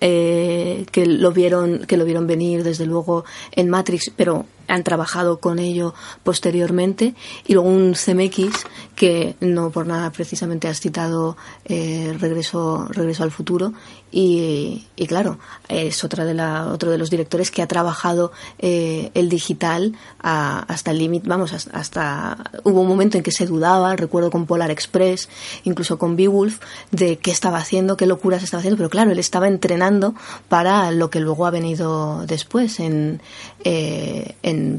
que lo vieron que lo vieron venir desde luego en Matrix, pero han trabajado con ello posteriormente y luego un CMX que no por nada precisamente has citado eh, regreso regreso al futuro y, claro es otra de la otro de los directores que ha trabajado eh, el digital hasta el límite vamos hasta, hubo un momento en que se dudaba recuerdo con Polar Express incluso con Beowulf de qué estaba haciendo qué locuras estaba haciendo pero claro él estaba entrenando para lo que luego ha venido después en, eh,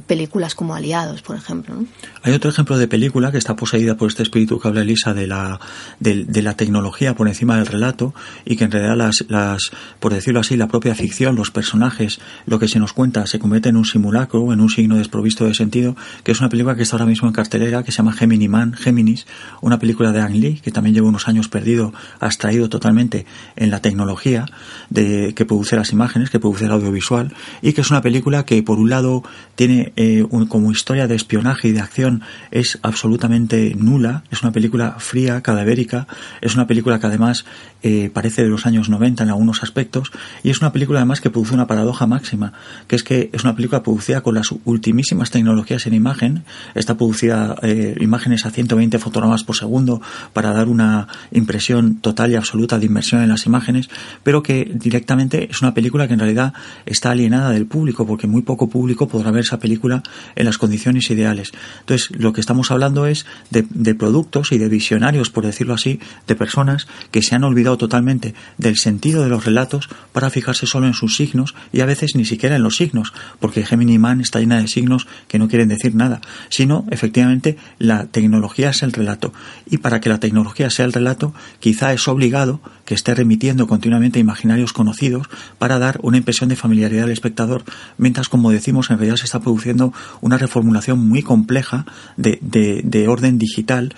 películas como Aliados, por ejemplo. Hay otro ejemplo de película que está poseída por este espíritu que habla Elisa de la, de, la tecnología por encima del relato y que en realidad las, las, por decirlo así, la propia ficción, los personajes, lo que se nos cuenta se convierte en un simulacro, en un signo desprovisto de sentido, que es una película que está ahora mismo en cartelera que se llama Gemini Man, Géminis, una película de Ang Lee que también lleva unos años perdido, abstraído totalmente en la tecnología de, que produce las imágenes, que produce el audiovisual y que es una película que por un lado tiene eh, como historia de espionaje y de acción es absolutamente nula, es una película fría, cadavérica, es una película que además eh, parece de los años 90 en algunos aspectos y es una película además que produce una paradoja máxima, que es que es una película producida con las ultimísimas tecnologías en imagen, está producida eh, imágenes a 120 fotogramas por segundo para dar una impresión total y absoluta de inmersión en las imágenes, pero que directamente es una película que en realidad está alienada del público, porque muy poco público podrá ver esa película en las condiciones ideales. Entonces, lo que estamos hablando es de, de productos y de visionarios, por decirlo así, de personas que se han olvidado totalmente del sentido de los relatos para fijarse solo en sus signos y a veces ni siquiera en los signos, porque Gemini Man está llena de signos que no quieren decir nada, sino efectivamente la tecnología es el relato. Y para que la tecnología sea el relato, quizá es obligado que esté remitiendo continuamente imaginarios conocidos para dar una impresión de familiaridad al espectador, mientras, como decimos, en realidad se está produciendo una reformulación muy compleja de, de, orden digital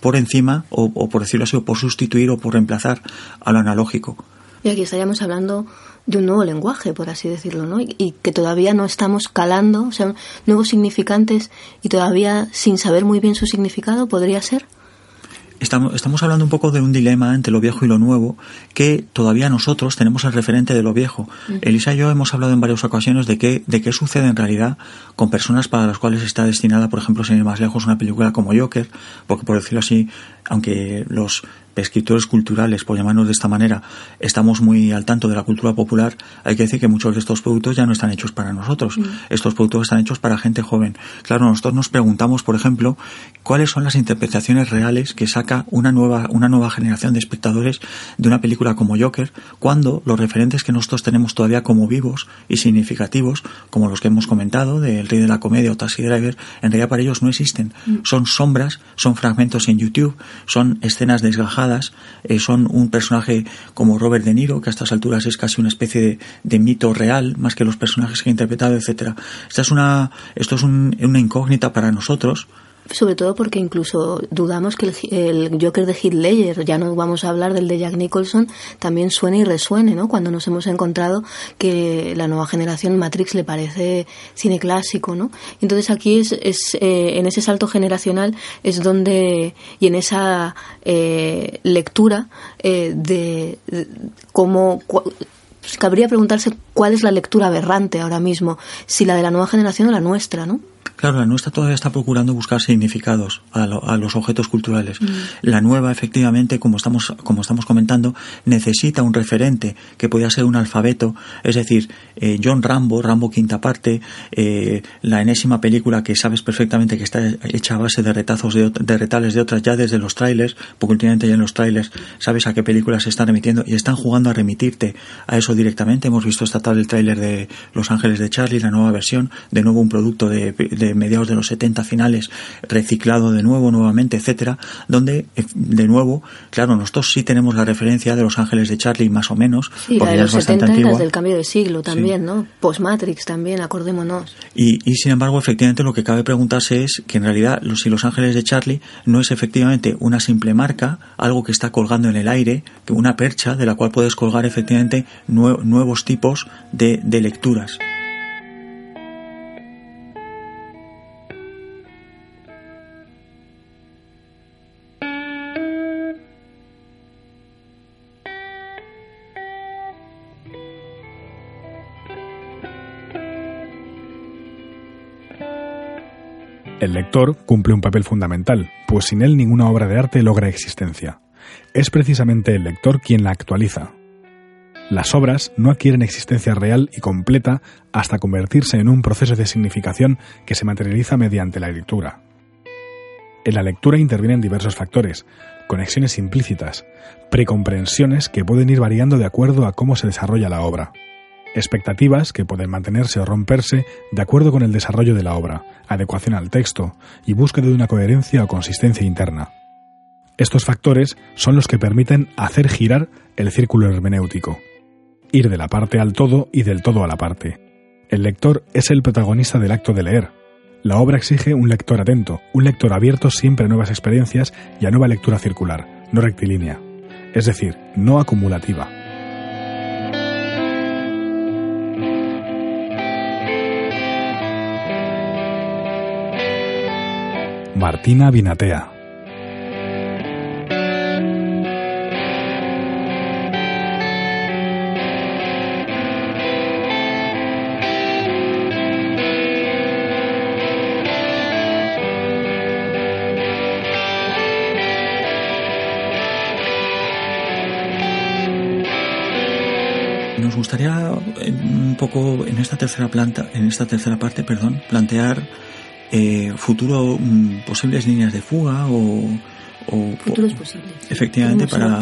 por encima, o, por decirlo así, o por sustituir o por reemplazar a lo analógico. Y aquí estaríamos hablando de un nuevo lenguaje, por así decirlo, ¿no? Y, que todavía no estamos calando, o sea, nuevos significantes y todavía sin saber muy bien su significado, ¿podría ser? Estamos, estamos hablando un poco de un dilema entre lo viejo y lo nuevo, que todavía nosotros tenemos el referente de lo viejo. Elisa y yo hemos hablado en varias ocasiones de qué, de qué sucede en realidad con personas para las cuales está destinada, por ejemplo, sin ir más lejos, una película como Joker, porque por decirlo así, aunque los escritores culturales, por llamarnos de esta manera, estamos muy al tanto de la cultura popular, hay que decir que muchos de estos productos ya no están hechos para nosotros. Mm. Estos productos están hechos para gente joven. Claro, nosotros nos preguntamos, por ejemplo, cuáles son las interpretaciones reales que saca una nueva, una nueva generación de espectadores de una película como Joker, cuando los referentes que nosotros tenemos todavía como vivos y significativos, como los que hemos comentado, de El Rey de la Comedia o Taxi Driver, en realidad para ellos no existen. Mm. Son sombras, son fragmentos en YouTube, son escenas desgajadas eh, son un personaje como Robert De Niro, que a estas alturas es casi una especie de, mito real, más que los personajes que ha interpretado, etcétera. Esta es una, esto es una incógnita para nosotros, sobre todo porque incluso dudamos que el, Joker de Heath Ledger, ya no vamos a hablar del de Jack Nicholson, también suene y resuene, ¿no? Cuando nos hemos encontrado que la nueva generación Matrix le parece cine clásico, ¿no? Entonces aquí es, es eh, en ese salto generacional es donde, y en esa eh, lectura eh, de, de, cómo pues cabría preguntarse cuál es la lectura aberrante ahora mismo, si la de la nueva generación o la nuestra, ¿no? Claro, la nuestra todavía está procurando buscar significados a, los objetos culturales. Mm. La nueva, efectivamente, como estamos, como estamos comentando, necesita un referente que pueda ser un alfabeto. Es decir, eh, John Rambo, Rambo quinta parte, eh, la enésima película que sabes perfectamente que está hecha a base de retazos de, de, retales de otras ya desde los trailers, porque últimamente ya en los trailers sabes a qué películas se están remitiendo y están jugando a remitirte a eso directamente. Hemos visto esta tarde el tráiler de Los Ángeles de Charlie, la nueva versión, de nuevo un producto de mediados de los 70 finales, reciclado de nuevo, nuevamente, etcétera, donde eh, de nuevo, claro, nosotros sí tenemos la referencia de Los Ángeles de Charlie más o menos, sí, porque la de los 70 y del cambio de siglo también, ¿no? Post-Matrix también, acordémonos. Y, y sin embargo, efectivamente, lo que cabe preguntarse es que en realidad los, si Los Ángeles de Charlie no es efectivamente una simple marca, algo que está colgando en el aire, que una percha de la cual puedes colgar efectivamente nuevos tipos de, de lecturas. El lector cumple un papel fundamental, pues sin él ninguna obra de arte logra existencia. Es precisamente el lector quien la actualiza. Las obras no adquieren existencia real y completa hasta convertirse en un proceso de significación que se materializa mediante la lectura. En la lectura intervienen diversos factores, conexiones implícitas, precomprensiones que pueden ir variando de acuerdo a cómo se desarrolla la obra expectativas que pueden mantenerse o romperse de acuerdo con el desarrollo de la obra, adecuación al texto y búsqueda de una coherencia o consistencia interna. Estos factores son los que permiten hacer girar el círculo hermenéutico, ir de la parte al todo y del todo a la parte. El lector es el protagonista del acto de leer. La obra exige un lector atento, un lector abierto siempre a nuevas experiencias y a nueva lectura circular, no rectilínea, es decir, no acumulativa. Martina Binatea. Nos gustaría eh, un poco en esta tercera planta, en esta tercera parte, perdón, plantear eh, futuro mm, posibles líneas de fuga o, o futuros posibles. Efectivamente, para,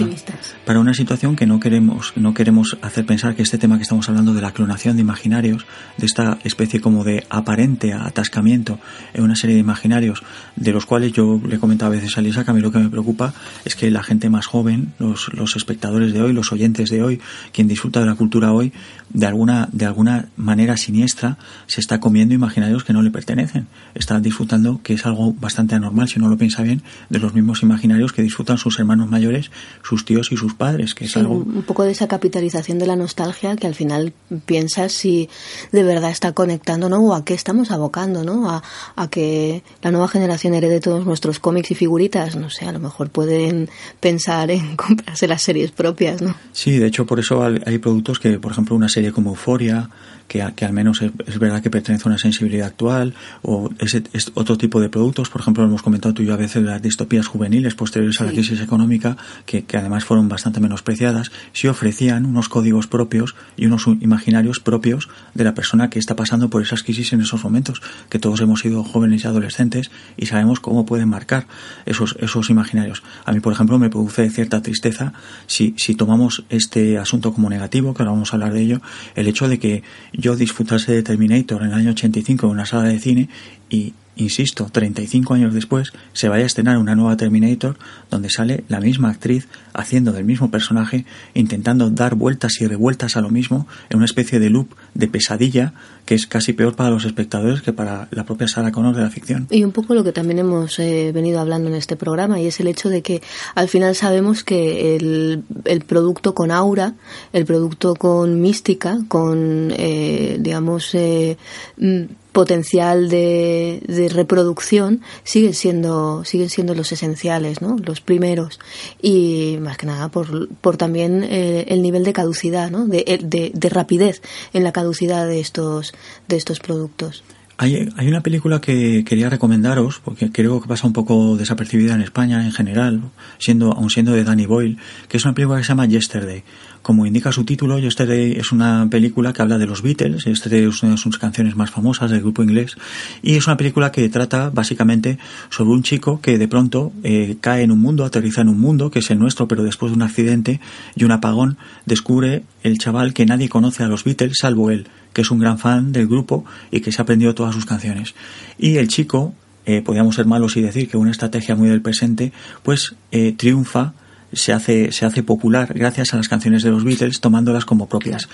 para una situación que no queremos, no queremos hacer pensar que este tema que estamos hablando de la clonación de imaginarios, de esta especie como de aparente atascamiento en una serie de imaginarios, de los cuales yo le he comentado a veces a Lisa que a mí lo que me preocupa es que la gente más joven, los, los espectadores de hoy, los oyentes de hoy, quien disfruta de la cultura hoy, de alguna, de alguna manera siniestra, se está comiendo imaginarios que no le pertenecen. Está disfrutando, que es algo bastante anormal, si uno lo piensa bien, de los mismos imaginarios que disfrutan sus hermanos mayores, sus tíos y sus padres, que es algo... Un poco de esa capitalización de la nostalgia que al final piensas si de verdad está conectando, ¿no? O a qué estamos abocando, ¿no? A, a que la nueva generación herede todos nuestros cómics y figuritas, no sé, a lo mejor pueden pensar en comprarse las series propias, ¿no? Sí, de hecho por eso hay productos que, por ejemplo, una serie como Euforia, que, que al menos es, verdad que pertenece a una sensibilidad actual, o ese, es otro tipo de productos, por ejemplo, hemos comentado tú y yo a veces las distopías juveniles posteriores a la crisis económica, que, que además fueron bastante menospreciadas, sí ofrecían unos códigos propios y unos imaginarios propios de la persona que está pasando por esas crisis en esos momentos, que todos hemos sido jóvenes y adolescentes y sabemos cómo pueden marcar esos, esos imaginarios. A mí, por ejemplo, me produce cierta tristeza si, si tomamos este asunto como negativo, que ahora vamos a hablar de ello, el hecho de que yo disfrutase de Terminator en el año 85 en una sala de cine y insisto, 35 años después, se vaya a estrenar una nueva Terminator donde sale la misma actriz haciendo del mismo personaje, intentando dar vueltas y revueltas a lo mismo en una especie de loop de pesadilla que es casi peor para los espectadores que para la propia Sarah Connor de la ficción. Y un poco lo que también hemos eh, venido hablando en este programa y es el hecho de que al final sabemos que el, el producto con aura, el producto con mística, con, eh, digamos, eh, mm, potencial de, reproducción siguen siendo siguen siendo los esenciales no los primeros. Y más que nada por, por también eh, el nivel de caducidad no de, de, de, rapidez en la caducidad de estos de estos productos hay, hay una película que quería recomendaros, porque creo que pasa un poco desapercibida en España en general, siendo, aun siendo de Danny Boyle, que es una película que se llama Yesterday. Como indica su título, Yesterday es una película que habla de los Beatles, Yesterday es una de sus canciones más famosas del grupo inglés, y es una película que trata básicamente sobre un chico que de pronto eh, cae en un mundo, aterriza en un mundo, que es el nuestro, pero después de un accidente y un apagón, descubre el chaval que nadie conoce a los Beatles salvo él que es un gran fan del grupo y que se ha aprendido todas sus canciones. Y el chico, eh, podríamos ser malos y decir que una estrategia muy del presente, pues eh, triunfa se hace, se hace popular gracias a las canciones de los Beatles, tomándolas como propias,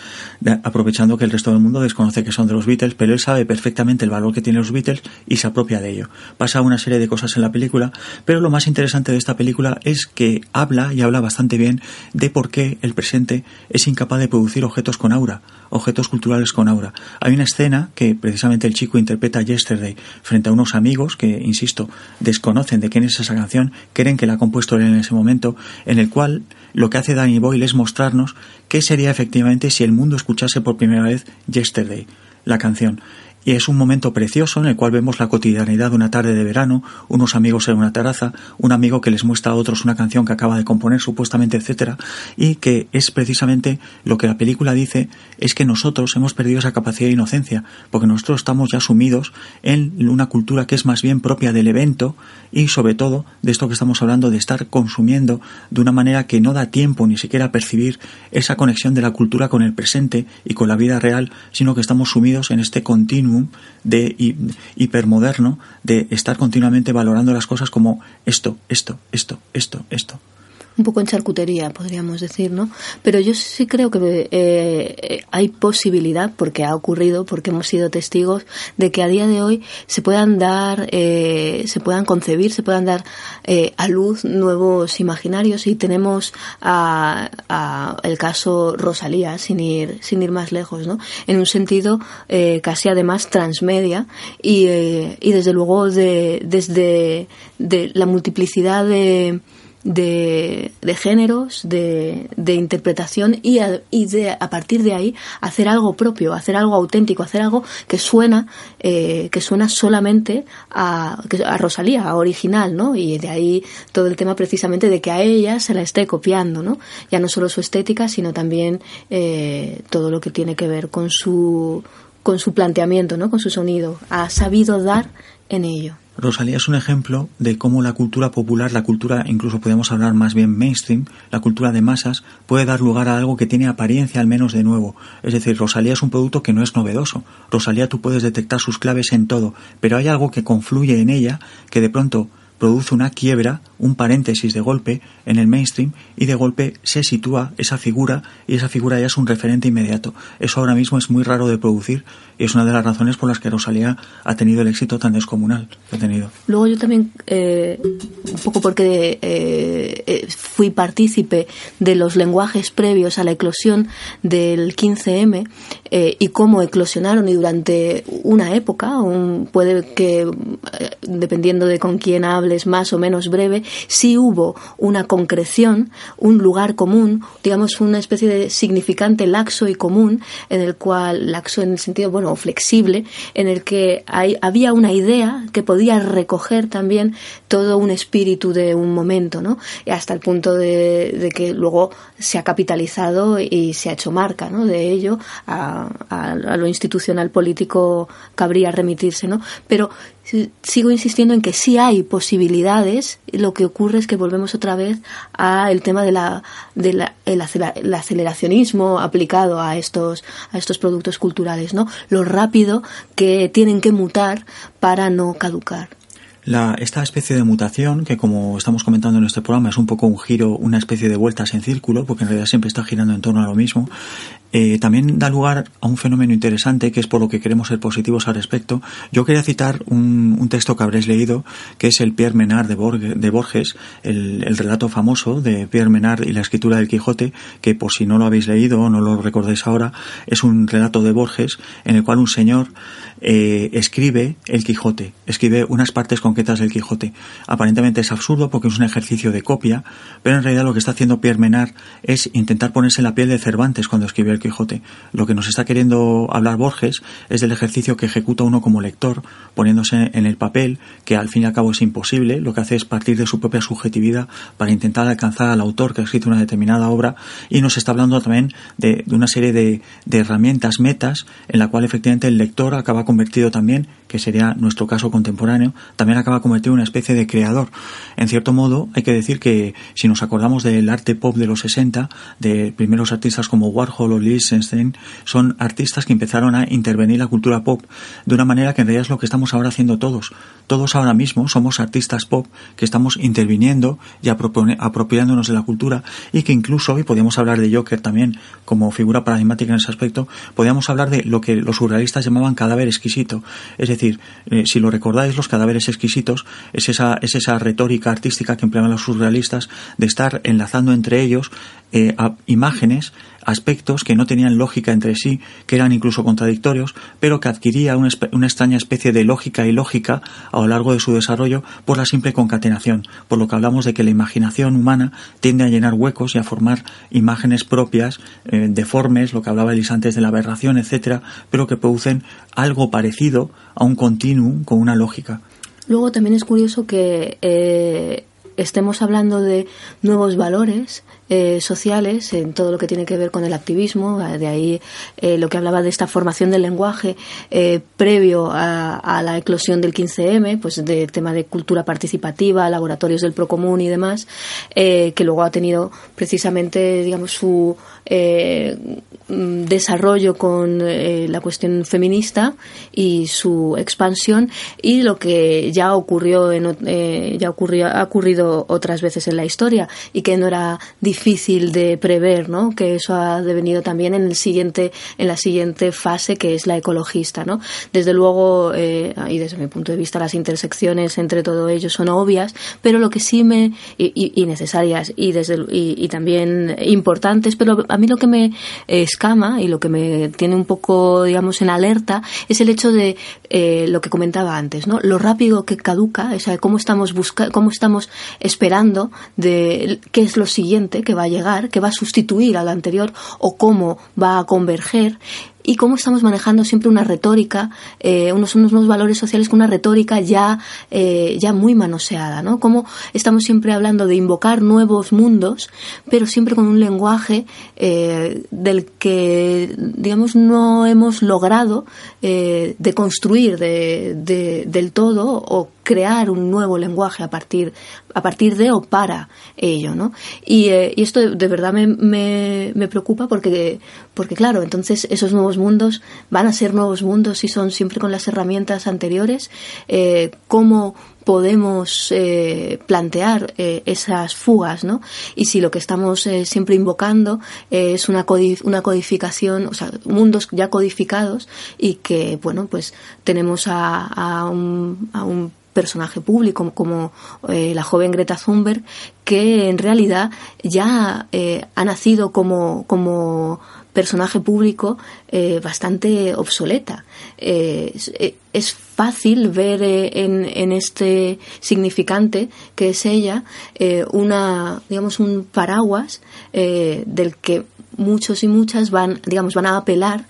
aprovechando que el resto del mundo desconoce que son de los Beatles, pero él sabe perfectamente el valor que tienen los Beatles y se apropia de ello. Pasa una serie de cosas en la película, pero lo más interesante de esta película es que habla y habla bastante bien de por qué el presente es incapaz de producir objetos con aura, objetos culturales con aura. Hay una escena que precisamente el chico interpreta Yesterday frente a unos amigos que, insisto, desconocen de quién es esa canción, creen que la ha compuesto él en ese momento en el cual lo que hace Danny Boyle es mostrarnos qué sería efectivamente si el mundo escuchase por primera vez Yesterday, la canción. Y es un momento precioso en el cual vemos la cotidianidad de una tarde de verano, unos amigos en una terraza, un amigo que les muestra a otros una canción que acaba de componer supuestamente, etcétera, y que es precisamente lo que la película dice es que nosotros hemos perdido esa capacidad de inocencia, porque nosotros estamos ya sumidos en una cultura que es más bien propia del evento y sobre todo de esto que estamos hablando de estar consumiendo de una manera que no da tiempo ni siquiera a percibir esa conexión de la cultura con el presente y con la vida real, sino que estamos sumidos en este continuo de hipermoderno de estar continuamente valorando las cosas como esto, esto, esto, esto, esto. Un poco en charcutería, podríamos decir, ¿no? Pero yo sí creo que eh, hay posibilidad, porque ha ocurrido, porque hemos sido testigos, de que a día de hoy se puedan dar, eh, se puedan concebir, se puedan dar eh, a luz nuevos imaginarios y tenemos a, el caso Rosalía, sin ir, sin ir más lejos, ¿no? En un sentido casi además transmedia y, y desde luego de, desde de la multiplicidad de de, de géneros, de, de interpretación y, a, y de, a partir de ahí hacer algo propio, hacer algo auténtico, hacer algo que suena, eh, que suena solamente a, a Rosalía, a original, ¿no? Y de ahí todo el tema precisamente de que a ella se la esté copiando, ¿no? Ya no solo su estética, sino también eh, todo lo que tiene que ver con su, con su planteamiento, ¿no? Con su sonido. Ha sabido dar en ello. Rosalía es un ejemplo de cómo la cultura popular, la cultura, incluso podemos hablar más bien mainstream, la cultura de masas, puede dar lugar a algo que tiene apariencia al menos de nuevo. Es decir, Rosalía es un producto que no es novedoso. Rosalía tú puedes detectar sus claves en todo, pero hay algo que confluye en ella que de pronto produce una quiebra, un paréntesis de golpe en el mainstream y de golpe se sitúa esa figura y esa figura ya es un referente inmediato. Eso ahora mismo es muy raro de producir y es una de las razones por las que Rosalía ha tenido el éxito tan descomunal que ha tenido. Luego yo también, eh, un poco porque eh, eh, fui partícipe de los lenguajes previos a la eclosión del 15M y cómo eclosionaron y durante una época, un, puede que dependiendo de con quién hables más o menos breve, sí hubo una concreción, un lugar común, digamos una especie de significante laxo y común en el cual, laxo en el sentido, bueno, flexible, en el que había una idea que podía recoger también todo un espíritu de un momento, ¿no? Y hasta el punto de, que luego se ha capitalizado y se ha hecho marca, ¿no? De ello a, a lo institucional político cabría remitirse, ¿no? Pero sigo insistiendo en que sí hay posibilidades. Lo que ocurre es que volvemos otra vez al tema de la, de el, aceleracionismo aplicado a estos, a estos productos culturales, ¿no? Lo rápido que tienen que mutar para no caducar. La, esta especie de mutación, que como estamos comentando en este programa es un poco un giro, una especie de vueltas en círculo, porque en realidad siempre está girando en torno a lo mismo, eh, también da lugar a un fenómeno interesante que es por lo que queremos ser positivos al respecto. Yo quería citar un, un texto que habréis leído, que es el Pierre Menard de, de Borges, el, el, relato famoso de Pierre Menard y la escritura del Quijote, que por si no lo habéis leído o no lo recordáis ahora, es un relato de Borges en el cual un señor eh, escribe el Quijote, escribe unas partes concretas del Quijote. Aparentemente es absurdo porque es un ejercicio de copia, pero en realidad lo que está haciendo Pierre Menard es intentar ponerse en la piel de Cervantes cuando escribe el Quijote. Lo que nos está queriendo hablar Borges es del ejercicio que ejecuta uno como lector, poniéndose en el papel, que al fin y al cabo es imposible, lo que hace es partir de su propia subjetividad para intentar alcanzar al autor que ha escrito una determinada obra, y nos está hablando también de, una serie de, herramientas, metas, en la cual efectivamente el lector acaba convertido también, que sería nuestro caso contemporáneo, también acaba convertido en una especie de creador. En cierto modo, hay que decir que si nos acordamos del arte pop de los 60, de primeros artistas como Warhol o Lichtenstein, son artistas que empezaron a intervenir la cultura pop de una manera que en realidad es lo que estamos ahora haciendo todos. Todos ahora mismo somos artistas pop que estamos interviniendo y apropiándonos de la cultura y que incluso, y podríamos hablar de Joker también como figura paradigmática en ese aspecto, podríamos hablar de lo que los surrealistas llamaban cadáver exquisito. Eh, si lo recordáis, los cadáveres exquisitos es esa, es esa retórica artística que empleaban los surrealistas de estar enlazando entre ellos eh, imágenes aspectos que no tenían lógica entre sí, que eran incluso contradictorios, pero que adquiría una, una, extraña especie de lógica y lógica a lo largo de su desarrollo por la simple concatenación, por lo que hablamos de que la imaginación humana tiende a llenar huecos y a formar imágenes propias, eh, deformes, lo que hablaba Elis antes de la aberración, etcétera, pero que producen algo parecido a un continuum con una lógica. Luego también es curioso que eh, estemos hablando de nuevos valores eh, sociales, en todo lo que tiene que ver con el activismo, de ahí eh, lo que hablaba de esta formación del lenguaje eh, previo a, la eclosión del 15M, pues de tema de cultura participativa, laboratorios del Procomún y demás, que luego ha tenido precisamente, digamos, su mm, desarrollo con la cuestión feminista y su expansión y lo que ya ocurrió en, ya ocurrió, ha ocurrido otras veces en la historia y que no era difícil de prever, ¿no? Que eso ha devenido también en el siguiente, en la siguiente fase que es la ecologista, ¿no? Desde luego, eh, y desde mi punto de vista, las intersecciones entre todo ello son obvias, pero lo que sí me y, necesarias y desde y, también importantes, pero a mí lo que me escama y lo que me tiene un poco, digamos, en alerta es el hecho de eh, lo que comentaba antes, ¿no? Lo rápido que caduca, o sea, cómo estamos buscando, cómo estamos esperando de qué es lo siguiente que va a llegar, que va a sustituir al anterior o cómo va a converger y cómo estamos manejando siempre una retórica, eh, unos, unos valores sociales con una retórica ya, eh, ya muy manoseada, ¿no? Cómo estamos siempre hablando de invocar nuevos mundos, pero siempre con un lenguaje eh, del que, digamos, no hemos logrado eh, de construir de, de, del todo o crear un nuevo lenguaje a partir, a partir de o para ello, ¿no? Y, eh, y esto de, verdad me, me, me, preocupa porque, porque, claro, entonces esos nuevos mundos van a ser nuevos mundos si son siempre con las herramientas anteriores. Eh, ¿Cómo podemos eh, plantear eh, esas fugas, ¿no? Y si lo que estamos eh, siempre invocando es una, una codificación, o sea, mundos ya codificados y que, bueno, pues tenemos a, a un, a un personaje público como eh, la joven Greta Thunberg, que en realidad ya eh, ha nacido como, como personaje público eh, bastante obsoleta. es fácil ver en, en, este significante que es ella una, digamos, un paraguas del que muchos y muchas van, digamos, van a apelar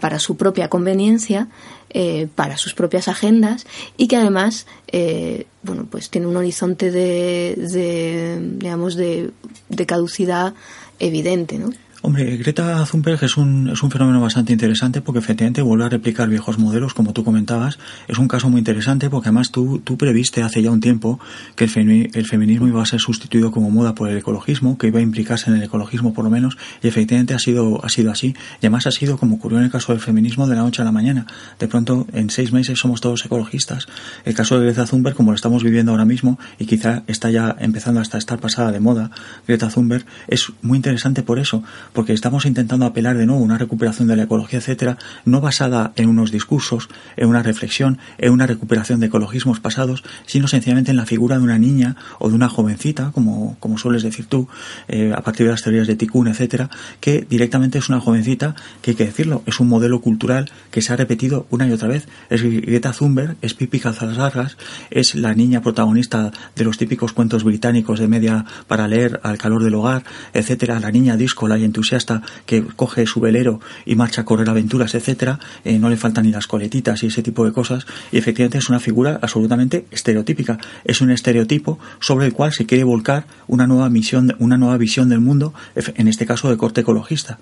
para su propia conveniencia eh, para sus propias agendas y que además eh, bueno pues tiene un horizonte de, de digamos de, de caducidad evidente ¿no? Hombre, Greta Thunberg es un, es un fenómeno bastante interesante porque efectivamente vuelve a replicar viejos modelos, como tú comentabas. Es un caso muy interesante porque además tú, tú previste hace ya un tiempo que el, el feminismo iba a ser sustituido como moda por el ecologismo, que iba a implicarse en el ecologismo por lo menos, y efectivamente ha sido, ha sido así. Y además ha sido como ocurrió en el caso del feminismo de la noche a la mañana. De pronto, en seis meses somos todos ecologistas. El caso de Greta Thunberg, como lo estamos viviendo ahora mismo, y quizá está ya empezando hasta estar pasada de moda, Greta Thunberg, es muy interesante por eso porque estamos intentando apelar de nuevo a una recuperación de la ecología, etcétera, no basada en unos discursos, en una reflexión, en una recuperación de ecologismos pasados, sino sencillamente en la figura de una niña o de una jovencita, como, como sueles decir tú, eh, a partir de las teorías de Tikkun, etcétera, que directamente es una jovencita que hay que decirlo, es un modelo cultural que se ha repetido una y otra vez. Es Greta Thunberg, es Pipi Calzargas, es la niña protagonista de los típicos cuentos británicos de media para leer al calor del hogar, etcétera, la niña disco, la entusiasta que coge su velero y marcha a correr aventuras, etcétera, eh, no le faltan ni las coletitas y ese tipo de cosas, y efectivamente es una figura absolutamente estereotípica, es un estereotipo sobre el cual se quiere volcar una nueva misión, una nueva visión del mundo, en este caso de corte ecologista.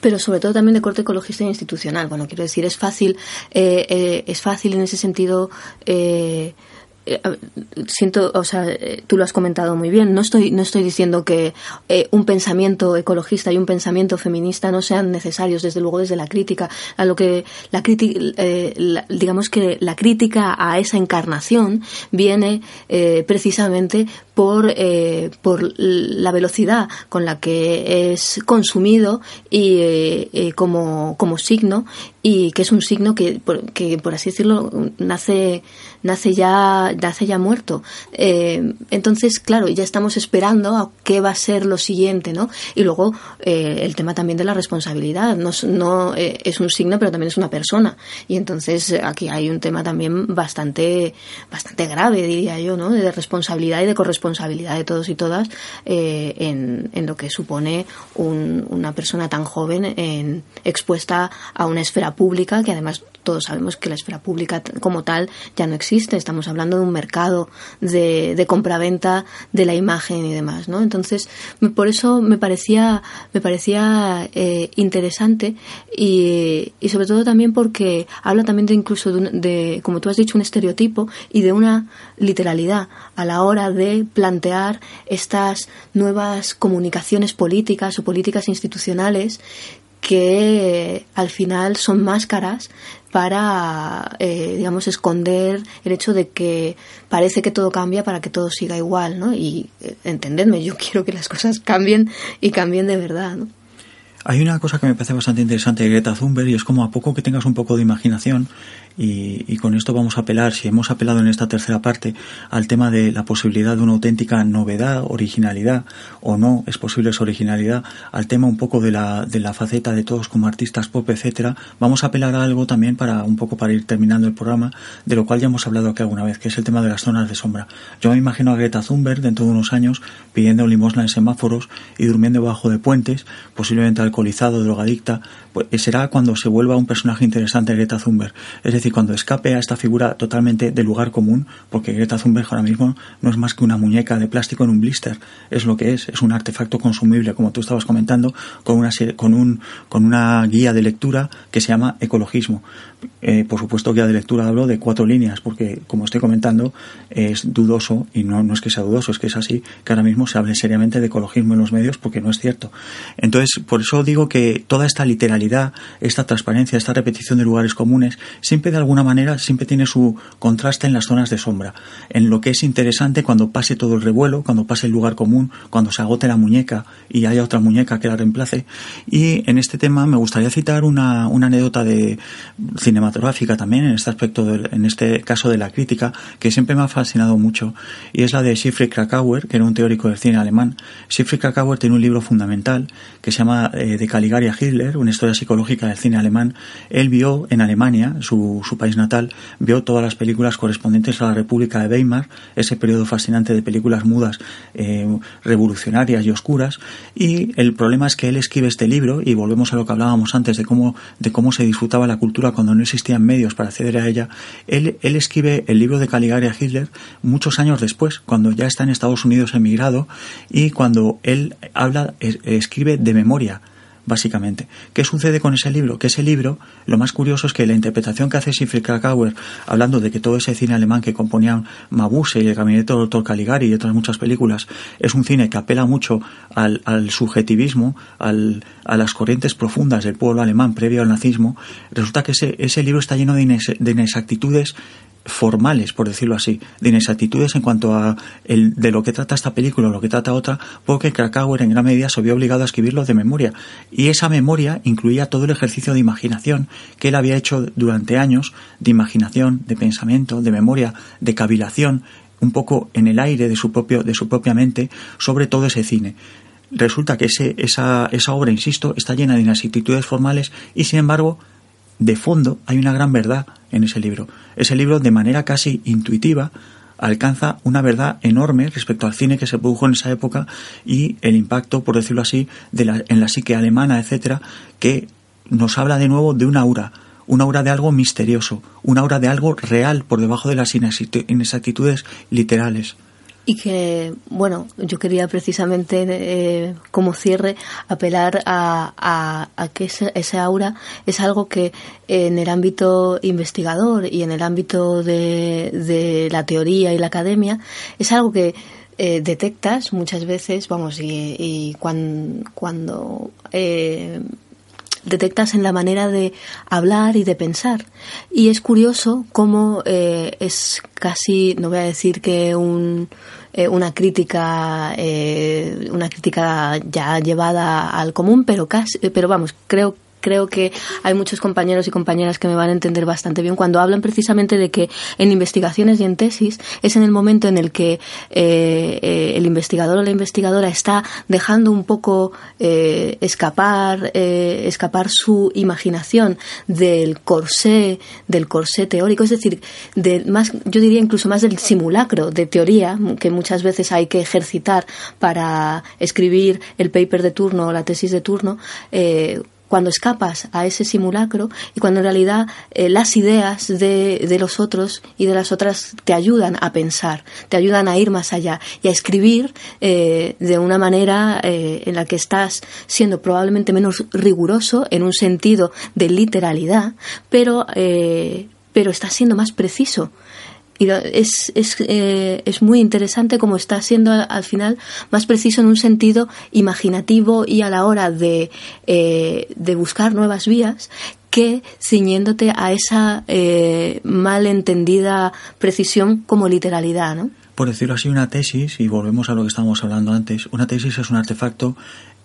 Pero sobre todo también de corte ecologista e institucional. Bueno, quiero decir, es fácil, eh, eh, es fácil en ese sentido eh, siento, o sea, eh, tú lo has comentado muy bien. No estoy, no estoy diciendo que eh, un pensamiento ecologista y un pensamiento feminista no sean necesarios, desde luego desde la crítica. A lo que la crítica, digamos que la crítica a esa encarnación viene precisamente por, por la velocidad con la que es consumido y como, como signo y que es un signo que, que por así decirlo, nace nace ya, nace ya muerto. Eh, entonces, claro, ya estamos esperando a qué va a ser lo siguiente, ¿no? Y luego eh, el tema también de la responsabilidad. No, no eh, es un signo, pero también es una persona. Y entonces aquí hay un tema también bastante, bastante grave, diría yo, ¿no? De responsabilidad y de corresponsabilidad responsabilidad de todos y todas en, en, lo que supone un, una persona tan joven en, expuesta a una esfera pública que además todos sabemos que la esfera pública como tal ya no existe. Estamos hablando de un mercado de, de compraventa de la imagen y demás, ¿no? Entonces, por eso me parecía, me parecía eh, interesante y, y, sobre todo también porque habla también de incluso de, de, como tú has dicho, un estereotipo y de una literalidad a la hora de plantear estas nuevas comunicaciones políticas o políticas institucionales que al final son máscaras para, eh, digamos, esconder el hecho de que parece que todo cambia para que todo siga igual, ¿no? Y eh, entendedme, yo quiero que las cosas cambien y cambien de verdad, ¿no? Hay una cosa que me parece bastante interesante de Greta Thunberg y es como a poco que tengas un poco de imaginación y, con esto vamos a apelar, si hemos apelado en esta tercera parte al tema de la posibilidad de una auténtica novedad, originalidad o no es posible esa originalidad, al tema un poco de la, de la faceta de todos como artistas pop, etcétera, vamos a apelar a algo también para un poco para ir terminando el programa, de lo cual ya hemos hablado aquí alguna vez, que es el tema de las zonas de sombra. Yo me imagino a Greta Thunberg dentro de unos años pidiendo limosna en semáforos y durmiendo bajo de puentes, posiblemente alcoholizado, drogadicta, pues será cuando se vuelva un personaje interesante Greta Thunberg. Es decir, cuando escape a esta figura totalmente del lugar común, porque Greta Thunberg ahora mismo no es más que una muñeca de plástico en un blister, es lo que es, es un artefacto consumible, como tú estabas comentando, con una, con un, con una guía de lectura que se llama ecologismo. Eh, por supuesto, guía de lectura hablo de cuatro líneas, porque como estoy comentando, es dudoso, y no, no es que sea dudoso, es que es así, que ahora mismo se hable seriamente de ecologismo en los medios, porque no es cierto. Entonces, por eso digo que toda esta literalidad, esta transparencia, esta repetición de lugares comunes, siempre de alguna manera siempre tiene su contraste en las zonas de sombra, en lo que es interesante cuando pase todo el revuelo, cuando pase el lugar común, cuando se agote la muñeca y haya otra muñeca que la reemplace. Y en este tema me gustaría citar una, una anécdota de cinematográfica también en este aspecto, de, en este caso de la crítica, que siempre me ha fascinado mucho, y es la de Siegfried Krakauer, que era un teórico del cine alemán. Siegfried Krakauer tiene un libro fundamental que se llama eh, De Caligari a Hitler, una historia psicológica del cine alemán. Él vio en Alemania, su, país natal, vio todas las películas correspondientes a la República de Weimar, ese periodo fascinante de películas mudas, eh, revolucionarias y oscuras, y el problema es que él escribe este libro, y volvemos a lo que hablábamos antes de cómo, de cómo se disfrutaba la cultura cuando no existían medios para acceder a ella, él, él escribe el libro de Caligari a Hitler muchos años después, cuando ya está en Estados Unidos emigrado, y cuando él habla, escribe de memoria, básicamente. ¿Qué sucede con ese libro? Que ese libro, lo más curioso es que la interpretación que hace Siegfried Krakauer, hablando de que todo ese cine alemán que componían Mabuse y el gabinete del doctor Caligari y otras muchas películas, es un cine que apela mucho al, subjetivismo, al, a las corrientes profundas del pueblo alemán previo al nazismo, resulta que ese, ese libro está lleno de inexactitudes formales, por decirlo así, de inexactitudes en cuanto a el, de lo que trata esta película o lo que trata otra, porque Krakauer en gran medida se vio obligado a escribirlo de memoria. Y esa memoria incluía todo el ejercicio de imaginación que él había hecho durante años, de imaginación, de pensamiento, de memoria, de cavilación, un poco en el aire de su, propio, de su propia mente, sobre todo ese cine resulta que ese, esa, esa obra, insisto, está llena de inexactitudes formales y sin embargo, de fondo hay una gran verdad en ese libro. Ese libro, de manera casi intuitiva, alcanza una verdad enorme respecto al cine que se produjo en esa época y el impacto, por decirlo así, de la, en la psique alemana, etcétera, que nos habla de nuevo de una aura, una aura de algo misterioso, una aura de algo real por debajo de las inexactitudes literales y que, bueno, yo quería precisamente eh, como cierre apelar a, a, a que ese, aura es algo que en el ámbito investigador y en el ámbito de, de la teoría y la academia es algo que eh, detectas muchas veces, vamos, y, y cuando, cuando eh, detectas en la manera de hablar y de pensar. Y es curioso cómo eh, es casi, no voy a decir que un, eh, una crítica, eh, una crítica ya llevada al común, pero casi, pero vamos, creo creo que hay muchos compañeros y compañeras que me van a entender bastante bien cuando hablan precisamente de que en investigaciones y en tesis es en el momento en el que eh, eh, el investigador o la investigadora está dejando un poco eh, escapar, escapar su imaginación del corsé, del corsé teórico, es decir, de más, yo diría incluso más del simulacro de teoría que muchas veces hay que ejercitar para escribir el paper de turno o la tesis de turno, eh, cuando escapas a ese simulacro y cuando en realidad eh, las ideas de, de, los otros y de las otras te ayudan a pensar, te ayudan a ir más allá y a escribir eh, de una manera en la que estás siendo probablemente menos riguroso en un sentido de literalidad, pero, pero estás siendo más preciso y es, es, eh, es muy interesante como está siendo al, final más preciso en un sentido imaginativo y a la hora de, eh, de buscar nuevas vías que ciñéndote a esa eh, mal entendida precisión como literalidad, ¿no? Por decirlo así, una tesis, y volvemos a lo que estábamos hablando antes, una tesis es un artefacto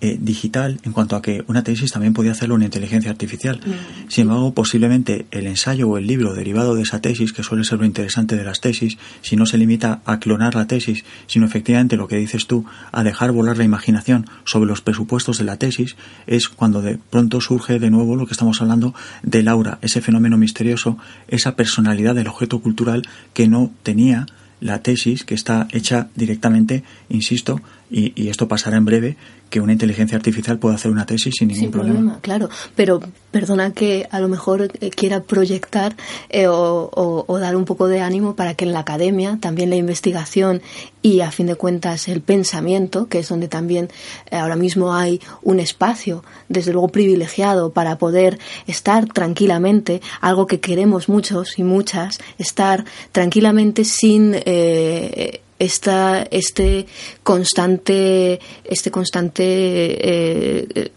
eh, digital en cuanto a que una tesis también podía hacerlo una inteligencia artificial. Sin embargo, posiblemente el ensayo o el libro derivado de esa tesis, que suele ser lo interesante de las tesis, si no se limita a clonar la tesis, sino efectivamente lo que dices tú, a dejar volar la imaginación sobre los presupuestos de la tesis, es cuando de pronto surge de nuevo lo que estamos hablando del aura, ese fenómeno misterioso, esa personalidad del objeto cultural que no tenía la tesis que está hecha directamente, insisto, y, esto pasará en breve, que una inteligencia artificial puede hacer una tesis sin ningún problema. Claro, pero perdona que a lo mejor eh, quiera proyectar eh, o, dar un poco de ánimo para que en la academia también la investigación y a fin de cuentas el pensamiento, que es donde también eh, ahora mismo hay un espacio, desde luego privilegiado, para poder estar tranquilamente, algo que queremos muchos y muchas, estar tranquilamente sin esta, este constante, este constante, eh,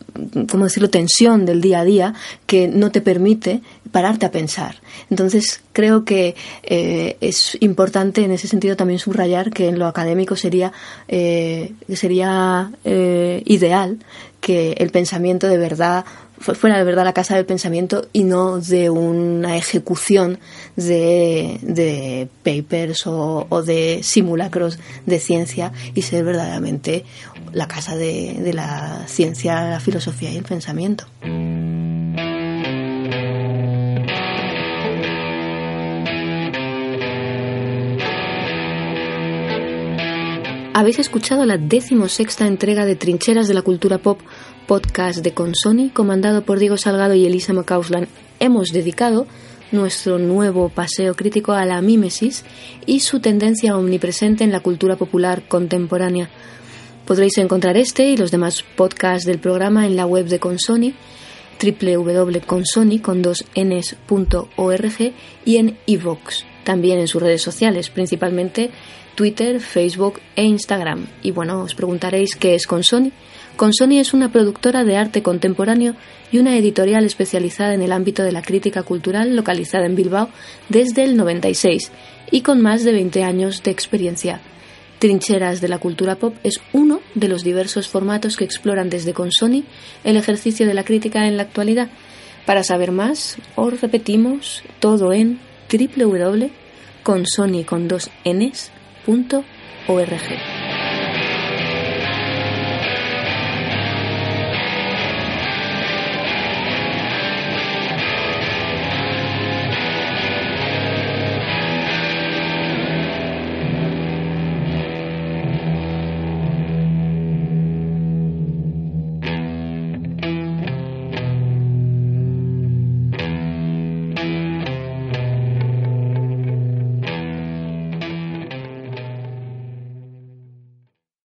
¿cómo decirlo?, tensión del día a día que no te permite pararte a pensar. Entonces, creo que eh, es importante en ese sentido también subrayar que en lo académico sería, eh, sería eh, ideal que el pensamiento de verdad fuera de verdad la casa del pensamiento y no de una ejecución de, de papers o, o, de simulacros de ciencia y ser verdaderamente la casa de, de la ciencia, la filosofía y el pensamiento. Habéis escuchado la decimosexta entrega de Trincheras de la Cultura Pop, podcast de Consoni, comandado por Diego Salgado y Elisa McCausland. Hemos dedicado nuestro nuevo paseo crítico a la mímesis y su tendencia omnipresente en la cultura popular contemporánea. Podréis encontrar este y los demás podcasts del programa en la web de Consoni www.consoni y en iVox, también en sus redes sociales, principalmente Twitter, Facebook e Instagram. Y bueno, os preguntaréis qué es Consoni. Consoni es una productora de arte contemporáneo y una editorial especializada en el ámbito de la crítica cultural localizada en Bilbao desde el 96 y con más de 20 años de experiencia. Trincheras de la cultura pop es uno de los diversos formatos que exploran desde Consoni el ejercicio de la crítica en la actualidad. Para saber más, os repetimos todo en www.consoni